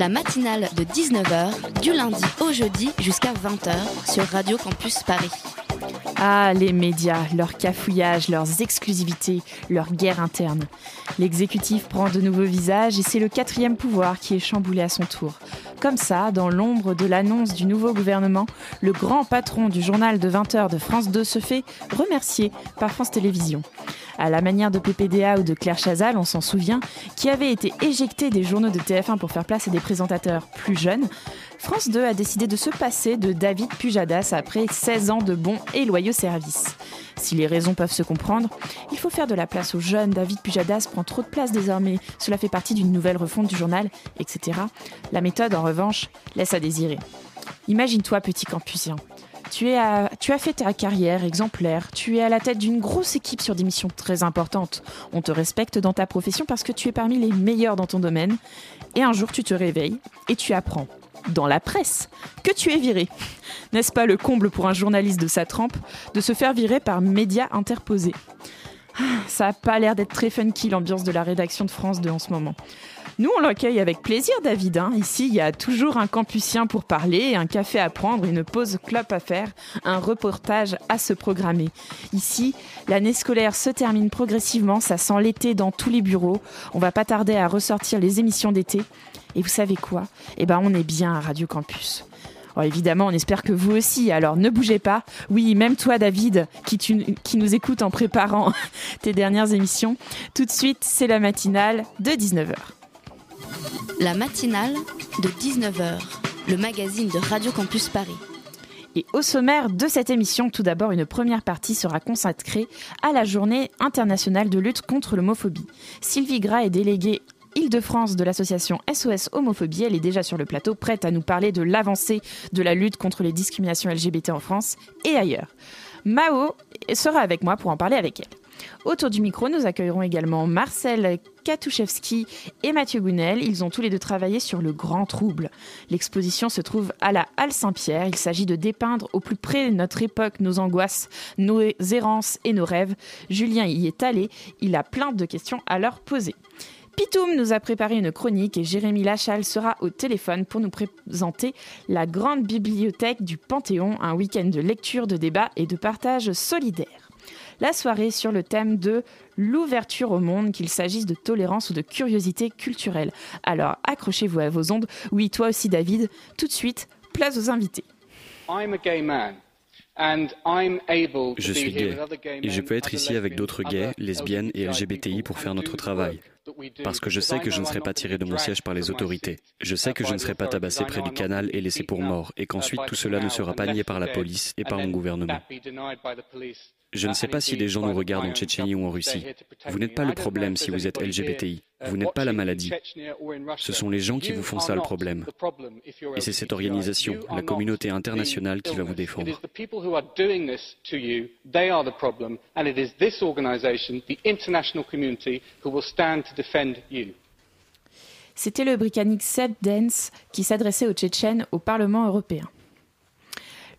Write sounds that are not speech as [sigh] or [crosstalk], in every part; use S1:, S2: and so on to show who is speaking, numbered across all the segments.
S1: La matinale de 19h, du lundi au jeudi jusqu'à 20h sur Radio Campus Paris.
S2: Ah, les médias, leurs cafouillages, leurs exclusivités, leur guerre interne. L'exécutif prend de nouveaux visages et c'est le quatrième pouvoir qui est chamboulé à son tour. Comme ça, dans l'ombre de l'annonce du nouveau gouvernement, le grand patron du journal de 20h de France 2 se fait remercier par France Télévisions. À la manière de PPDA ou de Claire Chazal, on s'en souvient, qui avait été éjecté des journaux de TF1 pour faire place à des présentateurs plus jeunes, France 2 a décidé de se passer de David Pujadas après 16 ans de bons et loyaux services. Si les raisons peuvent se comprendre, il faut faire de la place aux jeunes. David Pujadas prend trop de place désormais. Cela fait partie d'une nouvelle refonte du journal, etc. La méthode, en revanche, laisse à désirer. Imagine-toi, petit campusien. Tu, as fait ta carrière exemplaire, tu es à la tête d'une grosse équipe sur des missions très importantes. On te respecte dans ta profession parce que tu es parmi les meilleurs dans ton domaine. Et un jour, tu te réveilles et tu apprends, dans la presse, que tu es viré. [laughs] N'est-ce pas le comble pour un journaliste de sa trempe de se faire virer par médias interposés? Ah, Ça n'a pas l'air d'être très funky l'ambiance de la rédaction de France 2 en ce moment. Nous, on l'accueille avec plaisir, David. hein. Ici, il y a toujours un campusien pour parler, un café à prendre, une pause clope à faire, un reportage à se programmer. Ici, l'année scolaire se termine progressivement, ça sent l'été dans tous les bureaux. On va pas tarder à ressortir les émissions d'été. Et vous savez quoi? Eh ben, on est bien à Radio Campus. Oh, évidemment, on espère que vous aussi, alors ne bougez pas. Oui, même toi, David, qui, qui nous écoute en préparant [laughs] tes dernières émissions. Tout de suite, c'est la matinale de 19h.
S1: La matinale de 19h, le magazine de Radio Campus Paris.
S2: Et au sommaire de cette émission, tout d'abord, une première partie sera consacrée à la journée internationale de lutte contre l'homophobie. Sylvie Gras est déléguée Île-de-France de l'association SOS Homophobie. Elle est déjà sur le plateau, prête à nous parler de l'avancée de la lutte contre les discriminations LGBT en France et ailleurs. Mao sera avec moi pour en parler avec elle. Autour du micro, nous accueillerons également Marcel Katuszewski et Mathieu Gounel. Ils ont tous les deux travaillé sur le grand trouble. L'exposition se trouve à la Halle Saint-Pierre. Il s'agit de dépeindre au plus près notre époque nos angoisses, nos errances et nos rêves. Julien y est allé. Il a plein de questions à leur poser. Pitoum nous a préparé une chronique et Jérémy Lachal sera au téléphone pour nous présenter la grande bibliothèque du Panthéon, un week-end de lecture, de débat et de partage solidaire. La soirée sur le thème de l'ouverture au monde, qu'il s'agisse de tolérance ou de curiosité culturelle. Alors accrochez-vous à vos ondes. Oui, toi aussi David. Tout de suite, place aux invités.
S3: I'm a gay man. And I'm able to
S4: Je
S3: be
S4: suis
S3: here
S4: gay
S3: with other gay
S4: et je peux être ici avec
S3: lesbians,
S4: d'autres gays, lesbiennes et
S3: LGBTI
S4: pour faire notre travail. Parce que je sais
S3: because
S4: que
S3: I
S4: je ne
S3: know
S4: serai pas tiré de mon
S3: be
S4: siège par les
S3: dragged from my
S4: autorités. Je sais que je
S3: by
S4: ne
S3: the
S4: serai pas
S3: authorities.
S4: tabassé
S3: I
S4: près
S3: know
S4: du canal et laissé pour mort, et qu'ensuite tout
S3: the
S4: cela ne sera
S3: and
S4: pas nié par la police et par
S3: and
S4: mon gouvernement. Je ne sais pas si les gens nous regardent en Tchétchénie ou en Russie. Vous n'êtes pas le problème si vous êtes LGBTI. Vous n'êtes pas la maladie. Ce sont les gens qui vous font ça le problème. Et c'est cette organisation, la communauté internationale qui va vous défendre.
S2: C'était le Britannique Seb Dance qui s'adressait aux Tchétchènes au Parlement européen.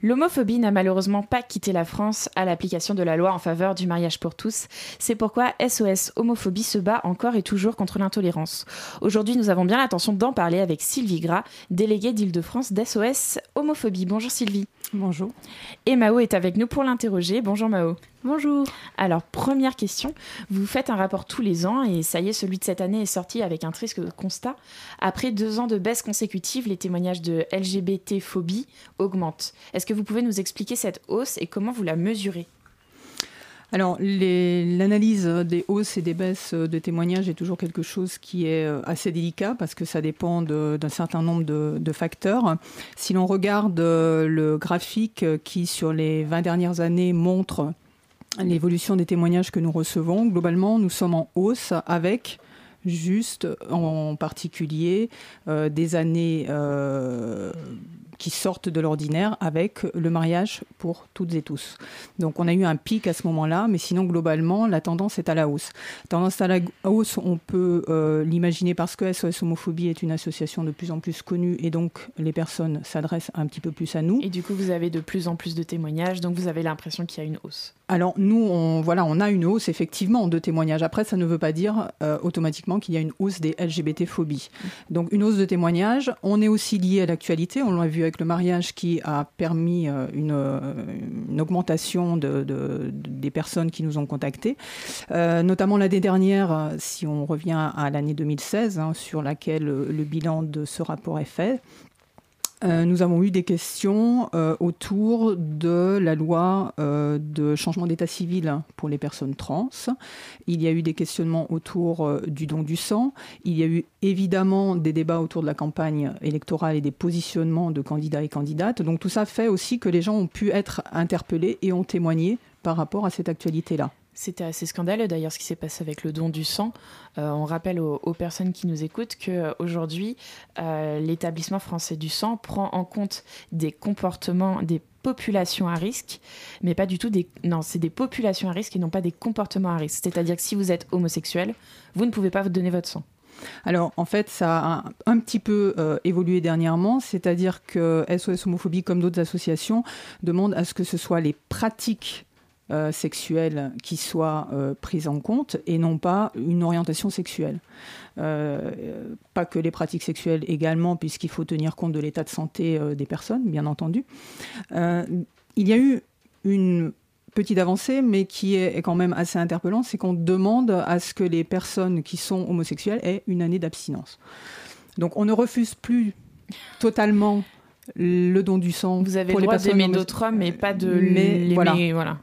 S2: L'homophobie n'a malheureusement pas quitté la France à l'application de la loi en faveur du mariage pour tous. C'est pourquoi SOS Homophobie se bat encore et toujours contre l'intolérance. Aujourd'hui, nous avons bien l'intention d'en parler avec Sylvie Gras, déléguée d'Île-de-France d'SOS Homophobie. Bonjour Sylvie.
S5: Bonjour.
S2: Et Mao est avec nous pour l'interroger. Bonjour Mao.
S5: Bonjour.
S2: Alors, première question. Vous faites un rapport tous les ans et ça y est, celui de cette année est sorti avec un triste constat. Après deux ans de baisse consécutive, les témoignages de LGBT-phobie augmentent. Est-ce que vous pouvez nous expliquer cette hausse et comment vous la mesurez?
S5: Alors, l'analyse des hausses et des baisses de témoignages est toujours quelque chose qui est euh, assez délicat parce que ça dépend d'un certain nombre de, facteurs. Si l'on regarde euh, le graphique qui, sur les 20 dernières années, montre l'évolution des témoignages que nous recevons, globalement, nous sommes en hausse avec juste en particulier euh, des années qui sortent de l'ordinaire avec le mariage pour toutes et tous. Donc on a eu un pic à ce moment-là, mais sinon globalement la tendance est à la hausse. Tendance à la hausse, on peut euh, l'imaginer parce que SOS Homophobie est une association de plus en plus connue et donc les personnes s'adressent un petit peu plus à nous.
S2: Et du coup vous avez de plus en plus de témoignages, donc vous avez l'impression qu'il y a une hausse.
S5: Alors nous, on, voilà, on a une hausse effectivement de témoignages. Après, ça ne veut pas dire euh, automatiquement qu'il y a une hausse des LGBT-phobies. Donc une hausse de témoignages. On est aussi lié à l'actualité. On l'a vu avec le mariage qui a permis euh, une, une, augmentation de, de, des personnes qui nous ont contactés. Euh, notamment l'année dernière, si on revient à l'année 2016, hein, sur laquelle le bilan de ce rapport est fait. Euh, nous avons eu des questions euh, autour de la loi euh, de changement d'état civil pour les personnes trans. Il y a eu des questionnements autour du don du sang. Il y a eu évidemment des débats autour de la campagne électorale et des positionnements de candidats et candidates. Donc tout ça fait aussi que les gens ont pu être interpellés et ont témoigné par rapport à cette actualité-là.
S2: C'était assez scandaleux d'ailleurs ce qui s'est passé avec le don du sang. Euh, on rappelle aux, personnes qui nous écoutent qu'aujourd'hui, euh, l'établissement français du sang prend en compte des comportements, des populations à risque, mais pas du tout des... Non, c'est des populations à risque et non pas des comportements à risque. C'est-à-dire que si vous êtes homosexuel, vous ne pouvez pas vous donner votre sang.
S5: Alors en fait, ça a un, petit peu euh, évolué dernièrement, c'est-à-dire que SOS Homophobie, comme d'autres associations, demandent à ce que ce soit les pratiques euh, sexuelle qui soit euh, prise en compte et non pas une orientation sexuelle. Euh, pas que les pratiques sexuelles également, puisqu'il faut tenir compte de l'état de santé des personnes, bien entendu. il y a eu une petite avancée, mais qui est quand même assez interpellante, c'est qu'on demande à ce que les personnes qui sont homosexuelles aient une année d'abstinence. Donc on ne refuse plus totalement le don du sang.
S2: Vous avez le droit d'aimer d'autres hommes, mais pas de mais, voilà. voilà.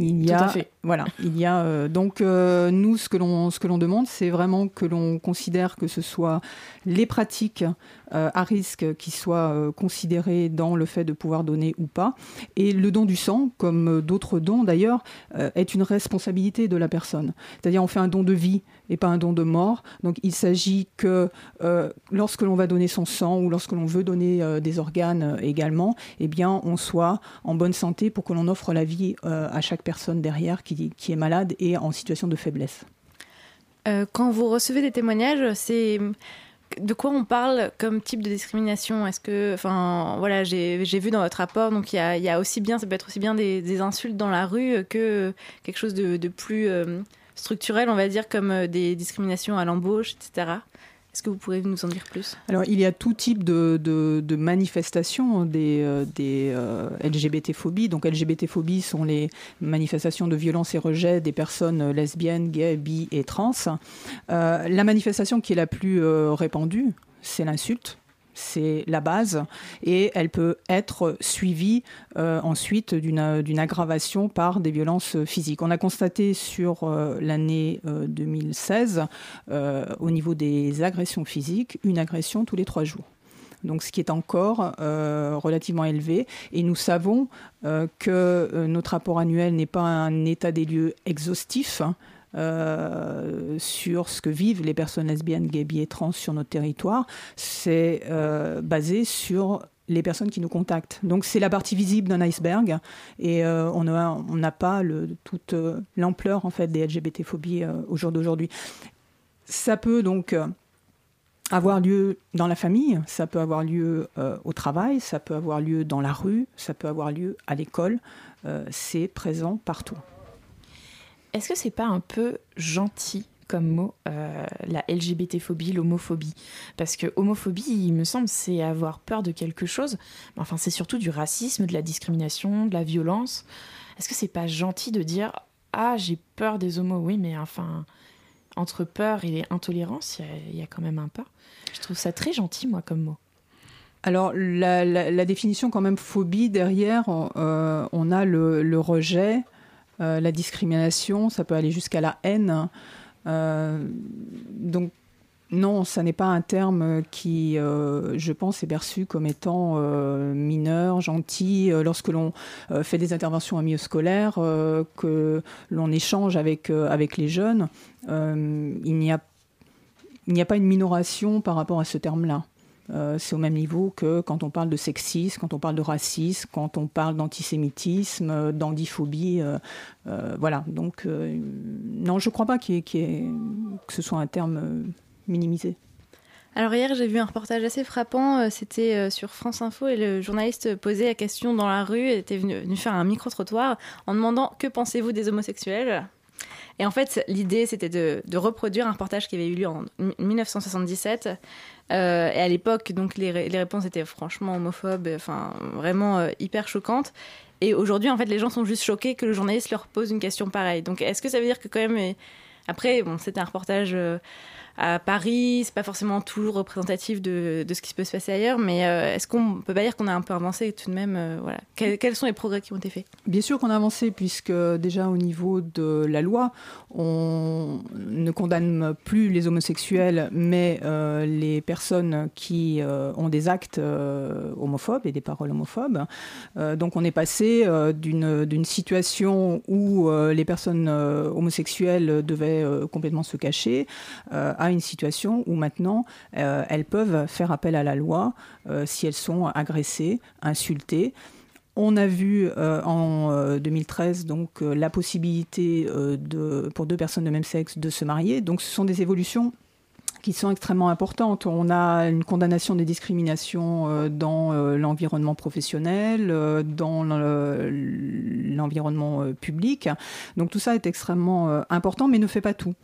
S5: Il y a, voilà, il y a euh, donc euh, nous ce que l'on ce que l'on demande, c'est vraiment que l'on considère que ce soit les pratiques euh, à risque qui soient considérées dans le fait de pouvoir donner ou pas, et le don du sang, comme d'autres dons d'ailleurs, est une responsabilité de la personne. C'est-à-dire on fait un don de vie et pas un don de mort. Donc il s'agit que lorsque l'on va donner son sang ou lorsque l'on veut donner des organes également, eh bien on soit en bonne santé pour que l'on offre la vie à chaque personne derrière qui, qui, est malade et en situation de faiblesse.
S4: Euh, quand vous recevez des témoignages, c'est de quoi on parle comme type de discrimination? Est-ce que, enfin, voilà, j'ai vu dans votre rapport, donc il y a, aussi bien, ça peut être aussi bien des, insultes dans la rue que quelque chose de, plus euh, structurel, on va dire, comme euh, des discriminations à l'embauche, etc. Est-ce que vous pourriez nous en dire plus?
S5: Alors, il y a tout type de, de, manifestations des, euh, euh, LGBT-phobies. Donc, LGBT-phobies sont les manifestations de violence et rejet des personnes lesbiennes, gays, bi et trans. Euh, la manifestation qui est la plus répandue, c'est l'insulte c'est la base, et elle peut être suivie euh, ensuite d'une aggravation par des violences physiques. On a constaté sur euh, l'année 2016, euh, au niveau des agressions physiques, une agression tous les trois jours donc ce qui est encore relativement élevé. Et nous savons que notre rapport annuel n'est pas un état des lieux exhaustif. Euh, sur ce que vivent les personnes lesbiennes, gays, bi et trans sur notre territoire, c'est euh, basé sur les personnes qui nous contactent. Donc c'est la partie visible d'un iceberg et euh, on n'a pas toute l'ampleur en fait des LGBT-phobies au jour d'aujourd'hui. Ça peut donc avoir lieu dans la famille, ça peut avoir lieu au travail, ça peut avoir lieu dans la rue, ça peut avoir lieu à l'école. c'est présent partout.
S2: Est-ce que c'est pas un peu gentil comme mot, euh, la LGBT-phobie, l'homophobie? Parce que homophobie, il me semble, c'est avoir peur de quelque chose. Enfin, c'est surtout du racisme, de la discrimination, de la violence. Est-ce que c'est pas gentil de dire Ah, j'ai peur des homos? Oui, mais enfin, entre peur et intolérance, il y, a quand même un pas. Je trouve ça très gentil, moi, comme mot.
S5: Alors, la, définition, quand même, phobie, derrière, euh, on a le rejet, euh, la discrimination, ça peut aller jusqu'à la haine. Euh, donc non, ça n'est pas un terme qui, euh, je pense, est perçu comme étant mineur, gentil, lorsque l'on fait des interventions en milieu scolaire, que l'on échange avec, avec les jeunes. il n'y a, a, pas une minoration par rapport à ce terme-là. C'est au même niveau que quand on parle de sexisme, quand on parle de racisme, quand on parle d'antisémitisme, d'andiphobie. voilà, donc non, je ne crois pas que ce soit un terme minimisé.
S4: Alors hier, j'ai vu un reportage assez frappant, euh, c'était euh, sur France Info et le journaliste posait la question dans la rue, était venu, faire un micro-trottoir en demandant que pensez-vous des homosexuels? Et en fait, l'idée, c'était de, reproduire un reportage qui avait eu lieu en 1977. Euh, et à l'époque, donc les, réponses étaient franchement homophobes, enfin vraiment hyper choquantes. Et aujourd'hui, en fait, les gens sont juste choqués que le journaliste leur pose une question pareille. Donc, est-ce que ça veut dire que quand même, après, bon, c'était un reportage à Paris, c'est pas forcément toujours représentatif de, ce qui peut se passer ailleurs, mais euh, est-ce qu'on peut pas dire qu'on a un peu avancé tout de même euh. Quels, sont les progrès qui ont été faits?
S5: Bien sûr qu'on a avancé, puisque déjà au niveau de la loi, on ne condamne plus les homosexuels, mais euh, les personnes qui ont des actes homophobes et des paroles homophobes. donc on est passé d'une situation où les personnes homosexuelles devaient complètement se cacher à une situation où maintenant euh, elles peuvent faire appel à la loi euh, si elles sont agressées, insultées. On a vu euh, en 2013 donc la possibilité pour deux personnes de même sexe de se marier. Donc ce sont des évolutions qui sont extrêmement importantes. On a une condamnation des discriminations dans l'environnement professionnel, dans l'environnement public. Donc tout ça est extrêmement important, mais ne fait pas tout.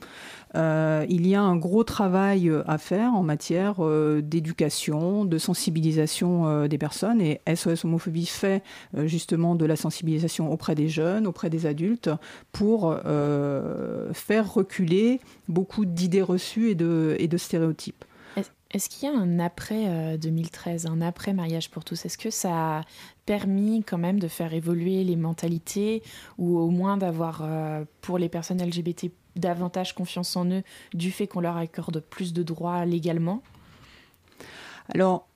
S5: Euh, il y a un gros travail euh, à faire en matière euh, d'éducation, de sensibilisation des personnes et SOS Homophobie fait justement de la sensibilisation auprès des jeunes, auprès des adultes pour faire reculer beaucoup d'idées reçues et de, et de stéréotypes.
S2: Est-ce qu'il y a un après 2013, un après mariage pour tous? Est-ce que ça a permis quand même de faire évoluer les mentalités ou au moins d'avoir pour les personnes LGBT davantage confiance en eux du fait qu'on leur accorde plus de droits légalement?
S5: Alors,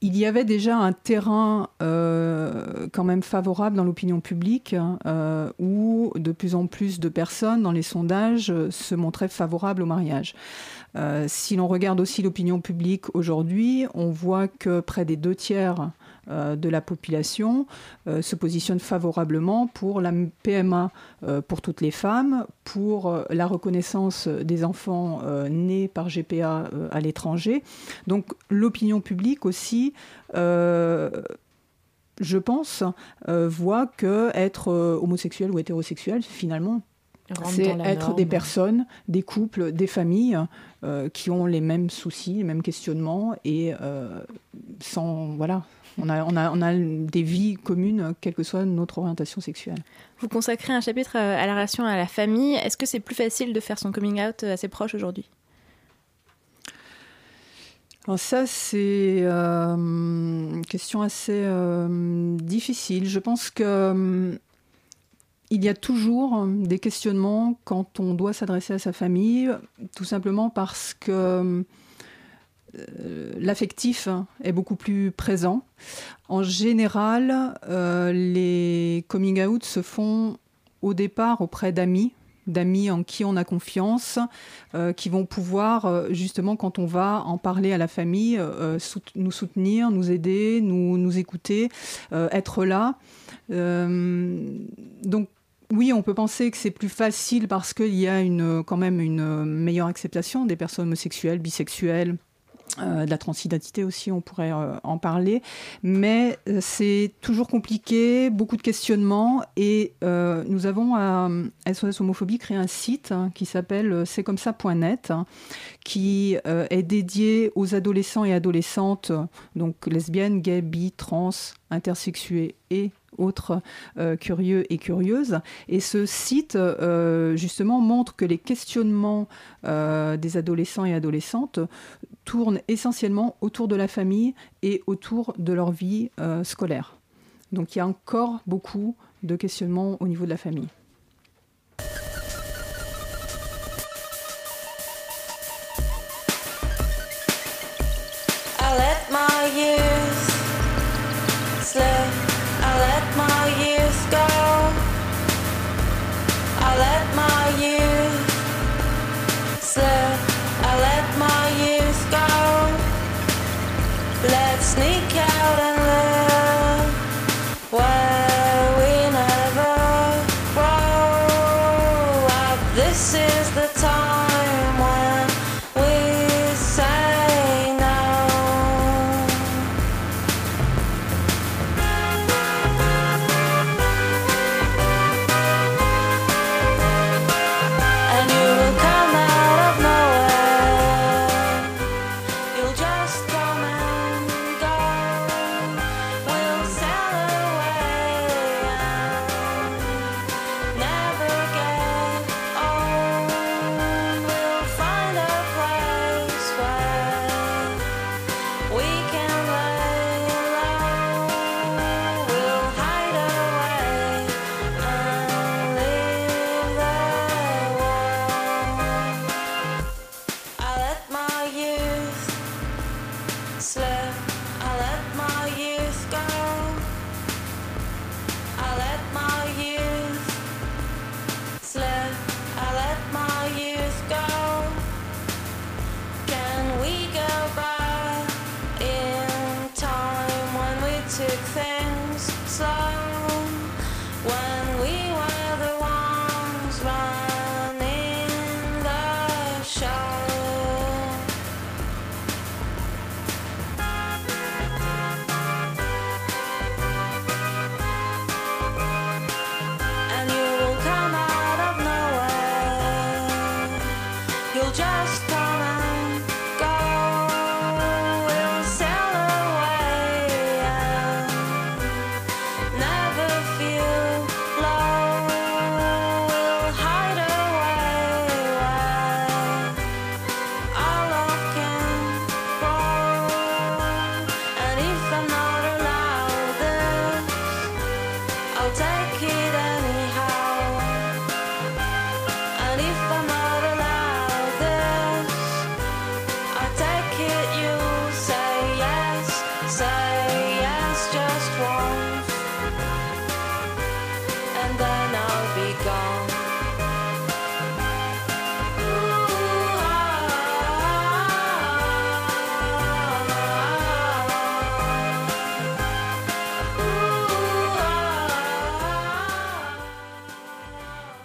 S5: il y avait déjà un terrain euh, quand même favorable dans l'opinion publique euh, où de plus en plus de personnes dans les sondages se montraient favorables au mariage. Euh, si l'on regarde aussi l'opinion publique aujourd'hui, on voit que près des deux tiers euh, de la population euh, se positionne favorablement pour la PMA pour toutes les femmes, pour la reconnaissance des enfants nés par GPA à l'étranger. Donc l'opinion publique aussi je pense, voit que être homosexuel ou hétérosexuel, finalement, c'est être des personnes, des couples, des familles qui ont les mêmes soucis, les mêmes questionnements et sans voilà on a, on, a, on a des vies communes, quelle que soit notre orientation sexuelle.
S4: Vous consacrez un chapitre à la relation à la famille. Est-ce que c'est plus facile de faire son coming out à ses proches aujourd'hui?
S5: Alors ça, c'est euh, une question assez euh, difficile. Je pense que euh, il y a toujours des questionnements quand on doit s'adresser à sa famille, tout simplement parce que euh, l'affectif est beaucoup plus présent. En général, euh, les coming out se font au départ auprès d'amis, d'amis en qui on a confiance, euh, qui vont pouvoir, justement, quand on va en parler à la famille, nous soutenir, nous aider, nous, nous écouter, être là. donc, oui, on peut penser que c'est plus facile parce qu'il y a une, quand même une meilleure acceptation des personnes homosexuelles, bisexuelles, euh, de la transidentité aussi, on pourrait euh, en parler. Mais euh, c'est toujours compliqué, beaucoup de questionnements. Et nous avons à SOS Homophobie créé un site hein, qui s'appelle c'est comme ça.net, hein, qui est dédié aux adolescents et adolescentes, donc lesbiennes, gays, bi, trans, intersexués et autres euh, curieux et curieuses. Et ce site, euh, justement, montre que les questionnements euh, des adolescents et adolescentes tournent essentiellement autour de la famille et autour de leur vie scolaire. Donc il y a encore beaucoup de questionnements au niveau de la famille.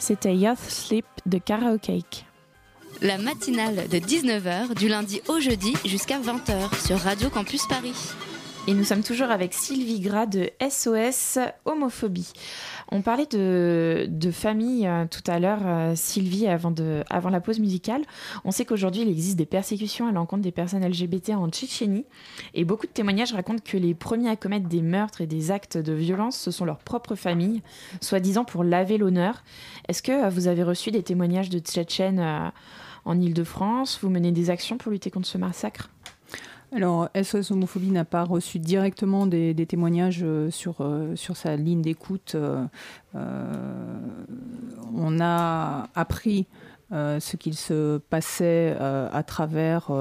S2: C'était Youth Sleep de Karaoke.
S1: La matinale de 19h du lundi au jeudi jusqu'à 20h sur Radio Campus Paris.
S2: Et nous sommes toujours avec Sylvie Gras de SOS Homophobie. On parlait de, famille euh, tout à l'heure, euh, Sylvie, avant, de, avant la pause musicale. On sait qu'aujourd'hui, il existe des persécutions à l'encontre des personnes LGBT en Tchétchénie. Et beaucoup de témoignages racontent que les premiers à commettre des meurtres et des actes de violence, ce sont leurs propres familles, soi-disant pour laver l'honneur. Est-ce que euh, vous avez reçu des témoignages de Tchétchènes en Ile-de-France Vous menez des actions pour lutter contre ce massacre?
S5: Alors, SOS Homophobie n'a pas reçu directement des, témoignages euh, sur, euh, sur sa ligne d'écoute. Euh, on a appris ce qu'il se passait à travers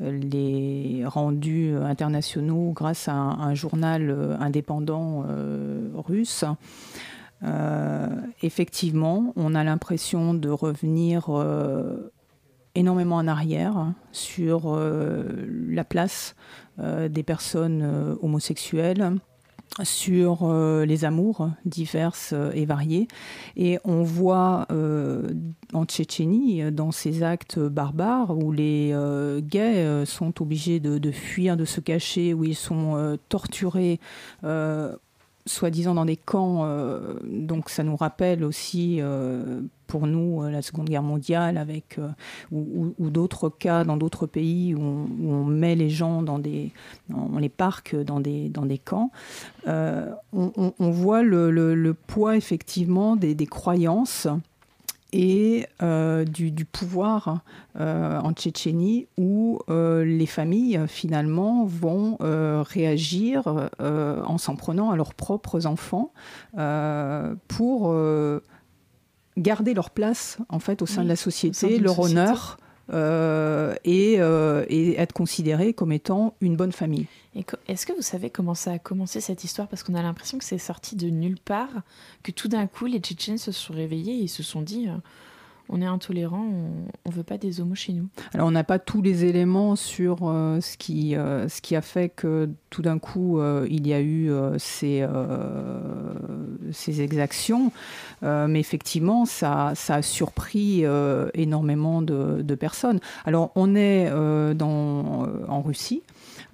S5: les rendus internationaux grâce à un, journal indépendant russe. effectivement, on a l'impression de revenir énormément en arrière sur euh, la place euh, des personnes euh, homosexuelles sur les amours diverses et variés. Et on voit en Tchétchénie, dans ces actes barbares, où les gays sont obligés de, fuir, de se cacher, où ils sont torturés soi-disant dans des camps. Donc ça nous rappelle aussi pour nous euh, la Seconde Guerre mondiale avec ou, d'autres cas dans d'autres pays où on, met les gens dans des, on les parque dans des dans des camps. On, voit le, poids effectivement des, croyances et euh, du, pouvoir euh, en Tchétchénie où euh, les familles finalement vont réagir en s'en prenant à leurs propres enfants pour garder leur place en fait au sein de la société, leur honneur. et, et, être considérés comme étant une bonne famille.
S2: Est-ce que vous savez comment ça a commencé cette histoire? Parce qu'on a l'impression que c'est sorti de nulle part, que tout d'un coup les Tchétchènes se sont réveillés et se sont dit euh, on est intolérant, on ne veut pas des homos chez nous.
S5: Alors on n'a pas tous les éléments sur euh, ce, qui, euh, ce qui a fait que tout d'un coup euh, il y a eu ces, ces exactions, mais effectivement ça, ça a surpris énormément de, personnes. Alors on est dans, en Russie.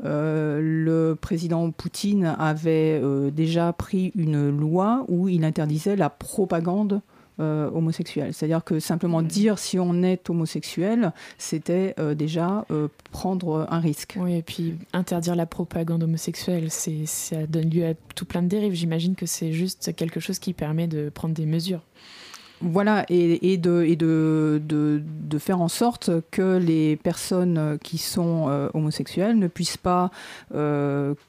S5: le président Poutine avait déjà pris une loi où il interdisait la propagande euh, homosexuel. C'est-à-dire que simplement dire si on est homosexuel, c'était euh, déjà euh, prendre un risque.
S2: Oui, et puis interdire la propagande homosexuelle, c'est, ça donne lieu à tout plein de dérives. J'imagine que c'est juste quelque chose qui permet de prendre des mesures.
S5: Voilà, et, de, et de, de, faire en sorte que les personnes qui sont homosexuelles ne puissent pas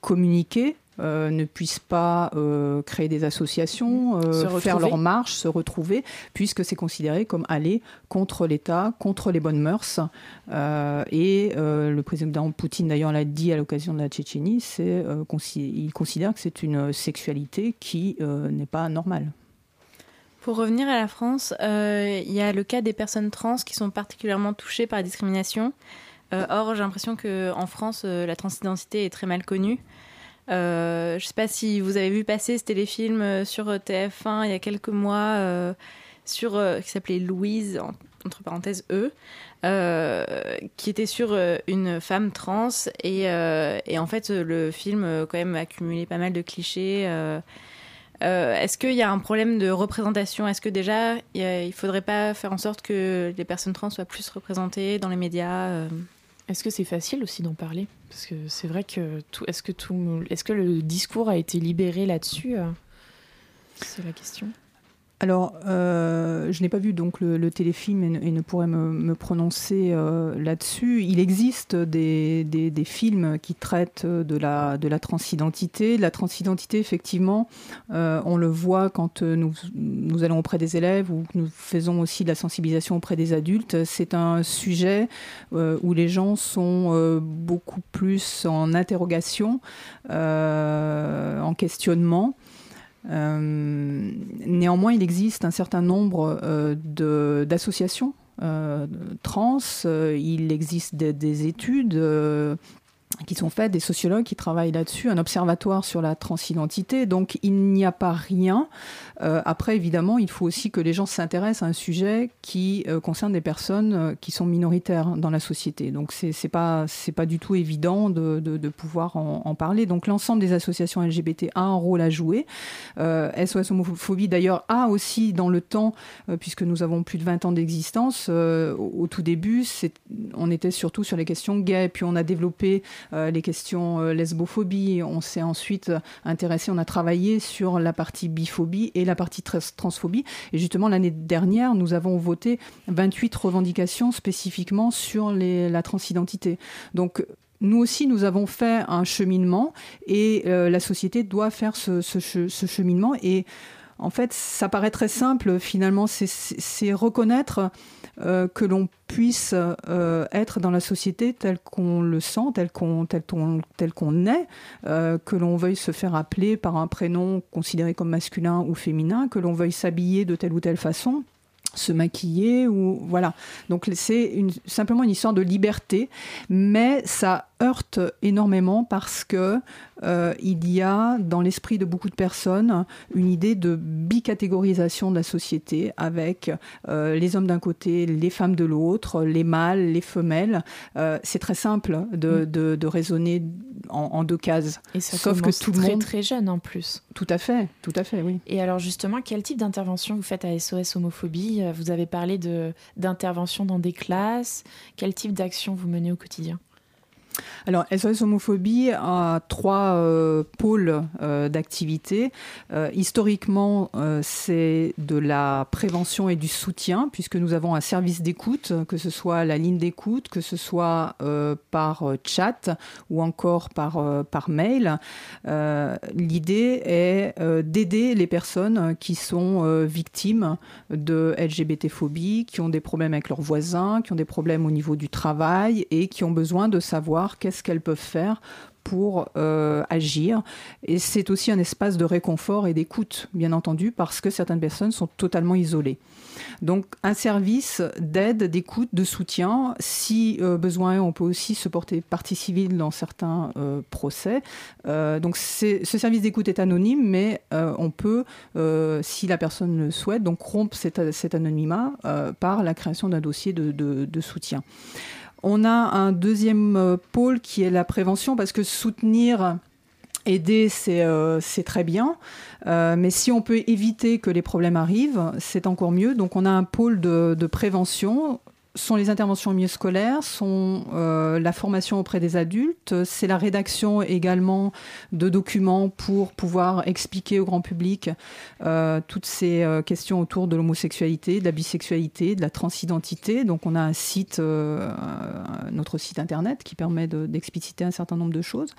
S5: communiquer ne puissent pas euh, créer des associations, euh, faire leur marche, se retrouver, puisque c'est considéré comme aller contre l'État, contre les bonnes mœurs. et le président Poutine, d'ailleurs, l'a dit à l'occasion de la Tchétchénie, c'est, il considère que c'est une sexualité qui n'est pas normale.
S4: Pour revenir à la France, il y a le cas des personnes trans qui sont particulièrement touchées par la discrimination. or, j'ai l'impression qu'en France, la transidentité est très mal connue. Euh, je ne sais pas si vous avez vu passer ce téléfilm euh, sur euh, TF1 il y a quelques mois sur qui s'appelait Louise entre parenthèses E, qui était sur une femme trans et, en fait le film quand même a accumulé pas mal de clichés. Est-ce qu'il y a un problème de représentation? Est-ce que déjà il ne faudrait pas faire en sorte que les personnes trans soient plus représentées dans les médias
S2: est-ce que c'est facile aussi d'en parler? Parce que c'est vrai que tout. Est-ce que tout. Est-ce que le discours a été libéré là-dessus euh? C'est la question.
S5: Alors, euh, je n'ai pas vu donc le, téléfilm et ne, pourrais me, prononcer euh, là-dessus. Il existe des, films qui traitent de la, de la transidentité. La transidentité, effectivement, euh, on le voit quand nous, nous allons auprès des élèves ou nous faisons aussi de la sensibilisation auprès des adultes. C'est un sujet où les gens sont beaucoup plus en interrogation, en questionnement. Euh, néanmoins, il existe un certain nombre euh, d'associations euh, trans, il existe des, études qui sont faites, des sociologues qui travaillent là-dessus, un observatoire sur la transidentité. Donc il n'y a pas rien. Euh, après, évidemment, il faut aussi que les gens s'intéressent à un sujet qui euh, concerne des personnes euh, qui sont minoritaires dans la société. Donc c'est pas c'est pas du tout évident de, de, pouvoir en, parler. Donc l'ensemble des associations LGBT a un rôle à jouer. SOS homophobie d'ailleurs a aussi dans le temps, puisque nous avons plus de 20 ans d'existence, au, au, tout début, on était surtout sur les questions gays, puis on a développé euh, les questions euh, lesbophobie. On s'est ensuite intéressé, on a travaillé sur la partie biphobie et la partie transphobie. Et justement, l'année dernière, nous avons voté 28 revendications spécifiquement sur la transidentité. Donc, nous aussi, nous avons fait un cheminement et euh, la société doit faire ce cheminement. Et en fait, ça paraît très simple finalement, c'est reconnaître euh, que l'on puisse euh, être dans la société tel qu'on le sent, tel qu'on tel, tel est, euh, que l'on veuille se faire appeler par un prénom considéré comme masculin ou féminin, que l'on veuille s'habiller de telle ou telle façon se maquiller ou voilà donc c'est simplement une histoire de liberté mais ça heurte énormément parce que euh, il y a dans l'esprit de beaucoup de personnes une idée de bicatégorisation de la société avec euh, les hommes d'un côté, les femmes de l'autre, les mâles, les femelles. Euh, c'est très simple de, mm. de, raisonner en, deux cases.
S2: Et ça Sauf que tout le monde très jeune en plus.
S5: Tout à fait, tout à fait, oui.
S2: Et alors justement, quel type d'intervention vous faites à SOS homophobie? Vous avez parlé de d'intervention dans des classes. Quel type d'action vous menez au quotidien?
S5: Alors, SOS Homophobie a trois euh, pôles euh, d'activité. Euh, historiquement, c'est de la prévention et du soutien, puisque nous avons un service d'écoute, que ce soit la ligne d'écoute, que ce soit par chat ou encore par, par mail. L'idée est d'aider les personnes qui sont victimes de LGBT-phobie, qui ont des problèmes avec leurs voisins, qui ont des problèmes au niveau du travail et qui ont besain de savoir qu'est-ce qu'elles peuvent faire pour euh, agir. Et c'est aussi un espace de réconfort et d'écoute, bien entendu, parce que certaines personnes sont totalement isolées. Donc un service d'aide, d'écoute, de soutien. Si euh, besoin, on peut aussi se porter partie civile dans certains euh, procès. donc ce service d'écoute est anonyme, mais on peut, si la personne le souhaite, donc rompre cet, anonymat par la création d'un dossier de soutien. On a un deuxième euh, pôle qui est la prévention, parce que soutenir aider, c'est euh, très bien. Euh, mais si on peut éviter que les problèmes arrivent, c'est encore mieux. Donc on a un pôle de, de prévention sont les interventions au milieu scolaire, sont euh, la formation auprès des adultes, c'est la rédaction également de documents pour pouvoir expliquer au grand public euh, toutes ces euh, questions autour de l'homosexualité, de la bisexualité, de la transidentité. Donc on a un site, notre site internet qui permet d'expliciter un certain nombre de choses.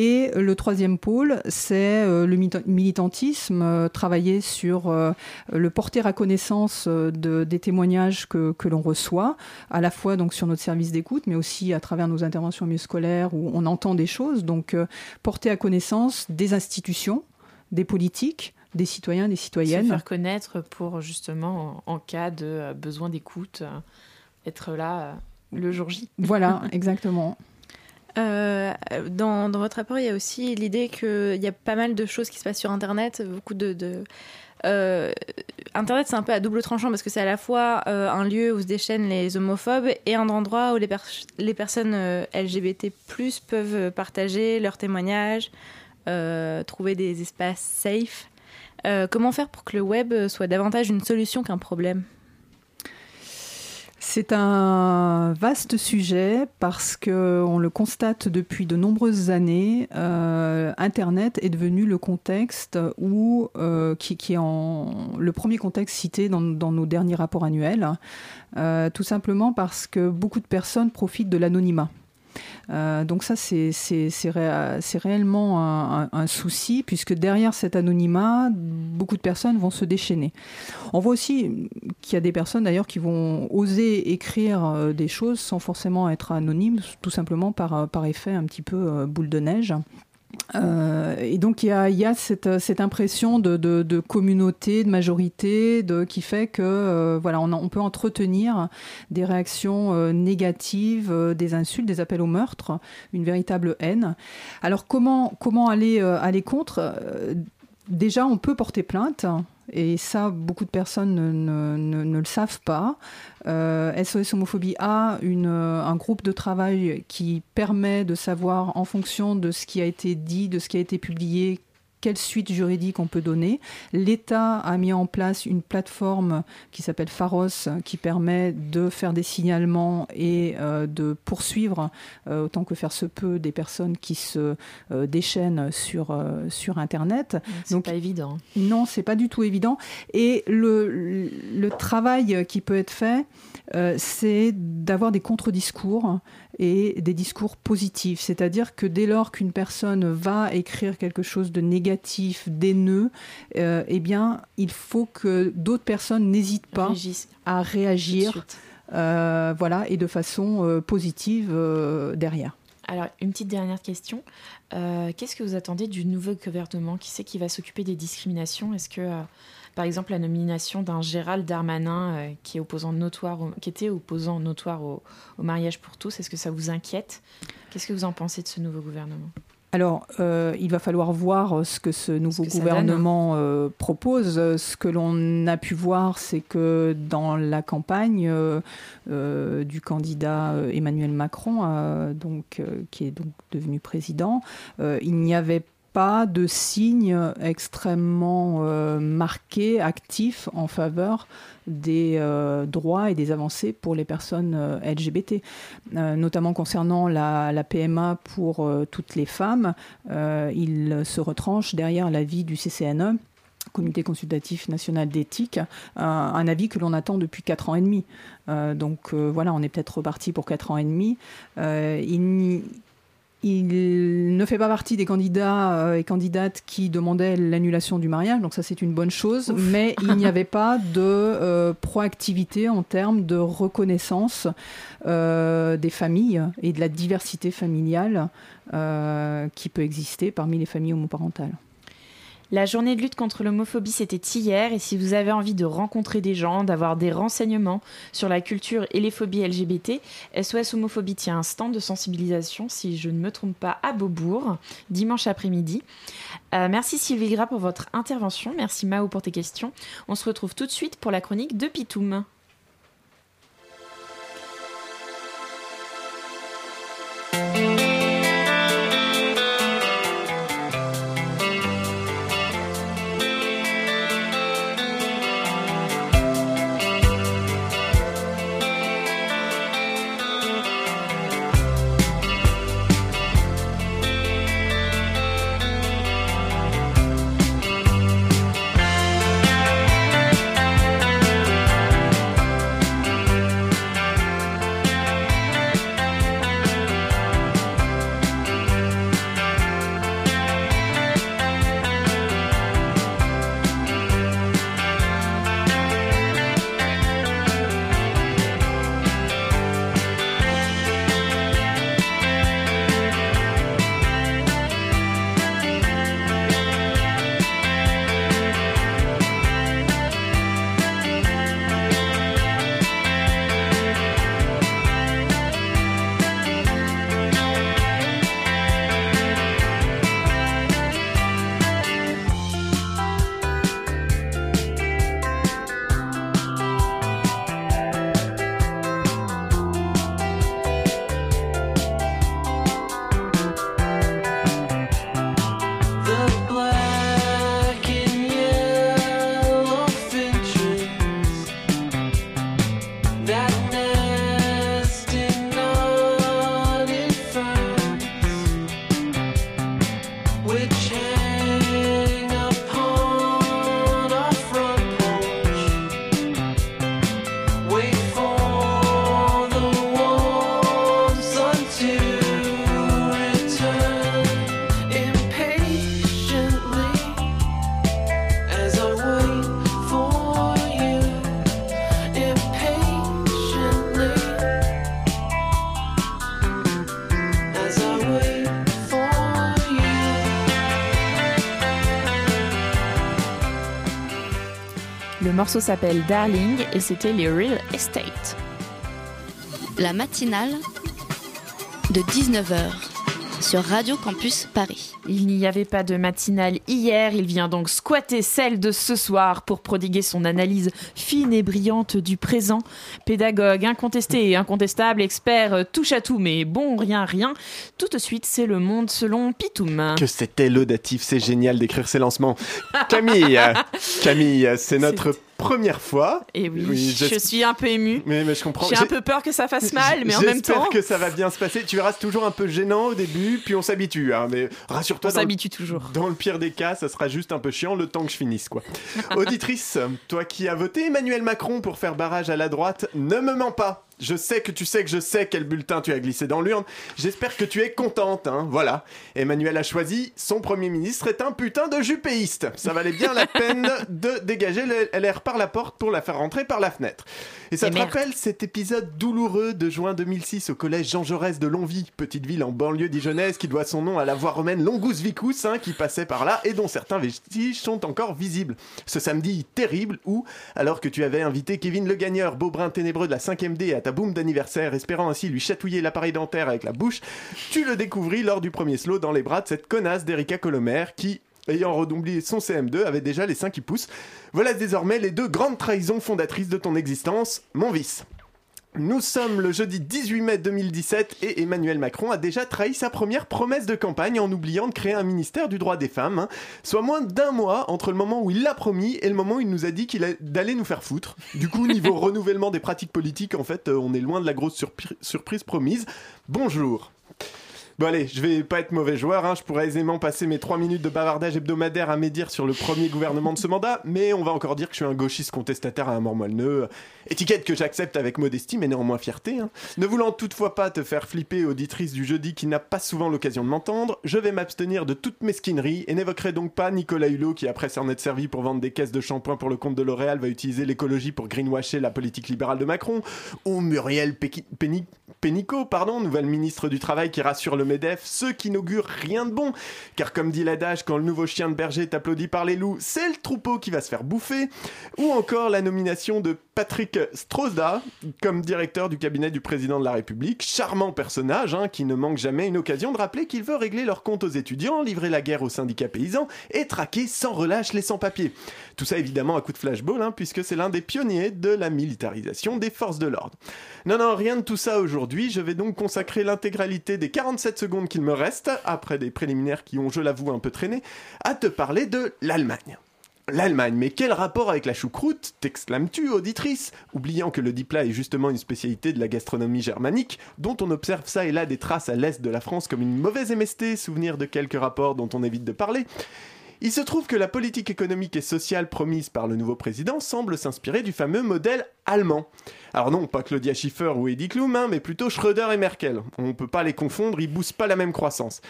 S5: Et le troisième pôle, c'est euh, le militantisme, euh, travailler sur euh, le porter à connaissance des témoignages que, l'on reçoit, à la fois donc sur notre service d'écoute, mais aussi à travers nos interventions mieux scolaires où on entend des choses. Donc porter à connaissance des institutions, des politiques, des citoyens, des citoyennes. Se
S2: faire connaître pour justement, en cas de besoin d'écoute, être là le jour J.
S5: Voilà, [laughs] exactement.
S4: Euh, dans, votre rapport, il y a aussi l'idée qu'il y a pas mal de choses qui se passent sur Internet, beaucoup. Euh, Internet, c'est un peu à double tranchant parce que c'est à la fois euh, un lieu où se déchaînent les homophobes et un endroit où les personnes LGBT+ peuvent partager leurs témoignages, trouver des espaces safe. comment faire pour que le web soit davantage une solution qu'un problème?
S5: C'est un vaste sujet parce que on le constate depuis de nombreuses années. Euh, Internet est devenu le contexte où, euh, qui, est le premier contexte cité dans, nos derniers rapports annuels, euh, tout simplement parce que beaucoup de personnes profitent de l'anonymat. Euh, donc ça, c'est réellement un, souci, puisque derrière cet anonymat, beaucoup de personnes vont se déchaîner. On voit aussi qu'il y a des personnes d'ailleurs qui vont oser écrire euh, des choses sans forcément être anonymes, tout simplement par, effet un petit peu euh, boule de neige. Euh, et donc il y a, a cette, impression de, communauté, de majorité, qui fait que euh, voilà, on, peut entretenir des réactions euh, négatives, des insultes, des appels au meurtre, une véritable haine. Alors comment, comment aller, aller contre? Déjà, on peut porter plainte. Et ça, beaucoup de personnes ne, le savent pas. Euh, SOS Homophobie a une, un groupe de travail qui permet de savoir, en fonction de ce qui a été dit, de ce qui a été publié, quelle suite juridique on peut donner. L'État a mis en place une plateforme qui s'appelle Pharos, qui permet de faire des signalements et euh, de poursuivre euh, autant que faire se peut des personnes qui se euh, déchaînent sur, sur Internet.
S2: C'est pas évident.
S5: Non, c'est pas du tout évident. Et le, le travail qui peut être fait, c'est d'avoir des contre-discours et des discours positifs. C'est-à-dire que dès lors qu'une personne va écrire quelque chose de négatif, d'aineux, euh, eh bien, il faut que d'autres personnes n'hésitent pas à réagir, euh, voilà, et de façon euh, positive derrière.
S2: Alors, une petite dernière question. Qu'est-ce que vous attendez du nouveau gouvernement? Qui c'est qui va s'occuper des discriminations? Est-ce que par exemple la nomination d'un Gérald Darmanin euh, qui, est opposant notoire qui était opposant notoire au, mariage pour tous. Est-ce que ça vous inquiète? Qu'est-ce que vous en pensez de ce nouveau gouvernement?
S5: Alors, euh, il va falloir voir ce que ce nouveau gouvernement euh, propose. Ce que l'on a pu voir, c'est que dans la campagne du candidat Emmanuel Macron, donc, qui est donc devenu président, il n'y avait pas pas de signes extrêmement euh, marqués, actifs en faveur des euh, droits et des avancées pour les personnes euh, LGBT, notamment concernant la, PMA pour toutes les femmes. il se retranche derrière l'avis du CCNE. Comité consultatif national d'éthique, un avis que l'on attend depuis 4 ans et demi. donc voilà, on est peut-être reparti pour 4 ans et demi. il il ne fait pas partie des candidats euh, et candidates qui demandaient l'annulation du mariage, donc ça c'est une bonne chose, mais il n'y [laughs] avait pas de euh, proactivité en termes de reconnaissance euh, des familles et de la diversité familiale qui peut exister parmi les familles homoparentales.
S2: La journée de lutte contre l'homophobie, c'était hier. Et si vous avez envie de rencontrer des gens, d'avoir des renseignements sur la culture et les phobies LGBT, SOS Homophobie tient un stand de sensibilisation, si je ne me trompe pas, à Beaubourg, dimanche après-midi. Euh, merci Sylvie Gras pour votre intervention. Merci Mao pour tes questions. On se retrouve tout de suite pour la chronique de Pitoum. Morceau s'appelle Darling et c'était les Real Estate.
S1: La matinale de 19h sur Radio Campus Paris.
S2: Il n'y avait pas de matinale hier, il vient donc squatter celle de ce soir pour prodiguer son analyse fine et brillante du présent. Pédagogue, incontesté et incontestable, expert euh, touche à tout, mais bon, rien, rien. Tout de suite, c'est le monde selon Pitoum.
S6: Que c'était laudatif, c'est génial d'écrire ces lancements. [laughs] Camille, Camille, c'est notre première fois.
S2: Et oui, je suis un peu ému.
S6: Mais, mais je comprends.
S2: J'ai un peu peur que ça fasse mal, mais en même temps.
S6: J'espère que ça va bien se passer. Tu verras, c'est toujours un peu gênant au début, puis on s'habitue. Hein, mais rassure-toi.
S2: On s'habitue toujours.
S6: Dans le pire des cas, ça sera juste un peu chiant le temps que je finisse, quoi. Auditrice, toi qui as voté Emmanuel Macron pour faire barrage à la droite, ne me mens pas. Je sais que tu sais que je sais quel bulletin tu as glissé dans l'urne. J'espère que tu es contente, hein. Voilà. Emmanuel a choisi, son premier ministre est un putain de jupéiste. Ça valait bien la [laughs] peine de dégager LR par la porte pour la faire rentrer par la fenêtre. Et ça te rappelle cet épisode douloureux de juin 2006 au collège Jean Jaurès de Longwy, petite ville en banlieue dijonnaise qui doit son nom à la voie romaine Longus Vicus, hein, qui passait par là et dont certains vestiges sont encore visibles. Ce samedi terrible où, alors que tu avais invité Kevin Le Gagneur, beau brin ténébreux de la 5ème D à ta boum d'anniversaire, espérant ainsi lui chatouiller l'appareil dentaire avec la bouche, tu le découvris lors du premier slow dans les bras de cette connasse d'Erika Colomer qui, ayant redoublé son CM2, avait déjà les seins qui poussent. Voilà désormais les deux grandes trahisons fondatrices de ton existence, mon vice. Nous sommes le jeudi 18 mai 2017 et Emmanuel Macron a déjà trahi sa première promesse de campagne en oubliant de créer un ministère du droit des femmes, hein. soit moins d'un mois entre le moment où il l'a promis et le moment où il nous a dit qu'il allait nous faire foutre. Du coup, niveau [laughs] renouvellement des pratiques politiques, en fait, euh, on est loin de la grosse surprise promise. Bonjour. Bon allez, je vais pas être mauvais joueur, hein. je pourrais aisément passer mes 3 minutes de bavardage hebdomadaire à médire sur le premier gouvernement de ce mandat, mais on va encore dire que je suis un gauchiste contestataire à un mort. Étiquette que j'accepte avec modestie, mais néanmoins fierté. hein. Ne voulant toutefois pas te faire flipper, auditrice du jeudi qui n'a pas souvent l'occasion de m'entendre, je vais m'abstenir de toute mesquinerie et n'évoquerai donc pas Nicolas Hulot qui, après s'en être servi pour vendre des caisses de shampoing pour le compte de L'Oréal, va utiliser l'écologie pour greenwasher la politique libérale de Macron, ou Muriel Pénicaud, pardon, nouvelle ministre du Travail qui rassure le MEDEF, ce qui n'augure rien de bon. Car comme dit l'adage, quand le nouveau chien de berger est applaudi par les loups, c'est le troupeau qui va se faire bouffer. Ou encore la nomination de Patrick Strozda comme directeur du cabinet du président de la République. Charmant personnage, hein, qui ne manque jamais une occasion de rappeler qu'il veut régler leurs comptes aux étudiants, livrer la guerre aux syndicats paysans et traquer sans relâche les sans-papiers. Tout ça évidemment à coup de flashball, hein, puisque c'est l'un des pionniers de la militarisation des forces de l'ordre. Non, non, rien de tout ça aujourd'hui. Je vais donc consacrer l'intégralité des 47 secondes qu'il me reste, après des préliminaires qui ont, je l'avoue, un peu traîné, à te parler de l'Allemagne. L'Allemagne, mais quel rapport avec la choucroute t'exclames-tu, auditrice? Oubliant que le dit plat est justement une spécialité de la gastronomie germanique, dont on observe ça et là des traces à l'est de la France comme une mauvaise MST, souvenir de quelques rapports dont on évite de parler. Il se trouve que la politique économique et sociale promise par le nouveau président semble s'inspirer du fameux modèle allemand. Alors non, pas Claudia Schiffer ou Heidi Klum, hein, mais plutôt Schröder et Merkel. On ne peut pas les confondre, ils boostent pas la même croissance.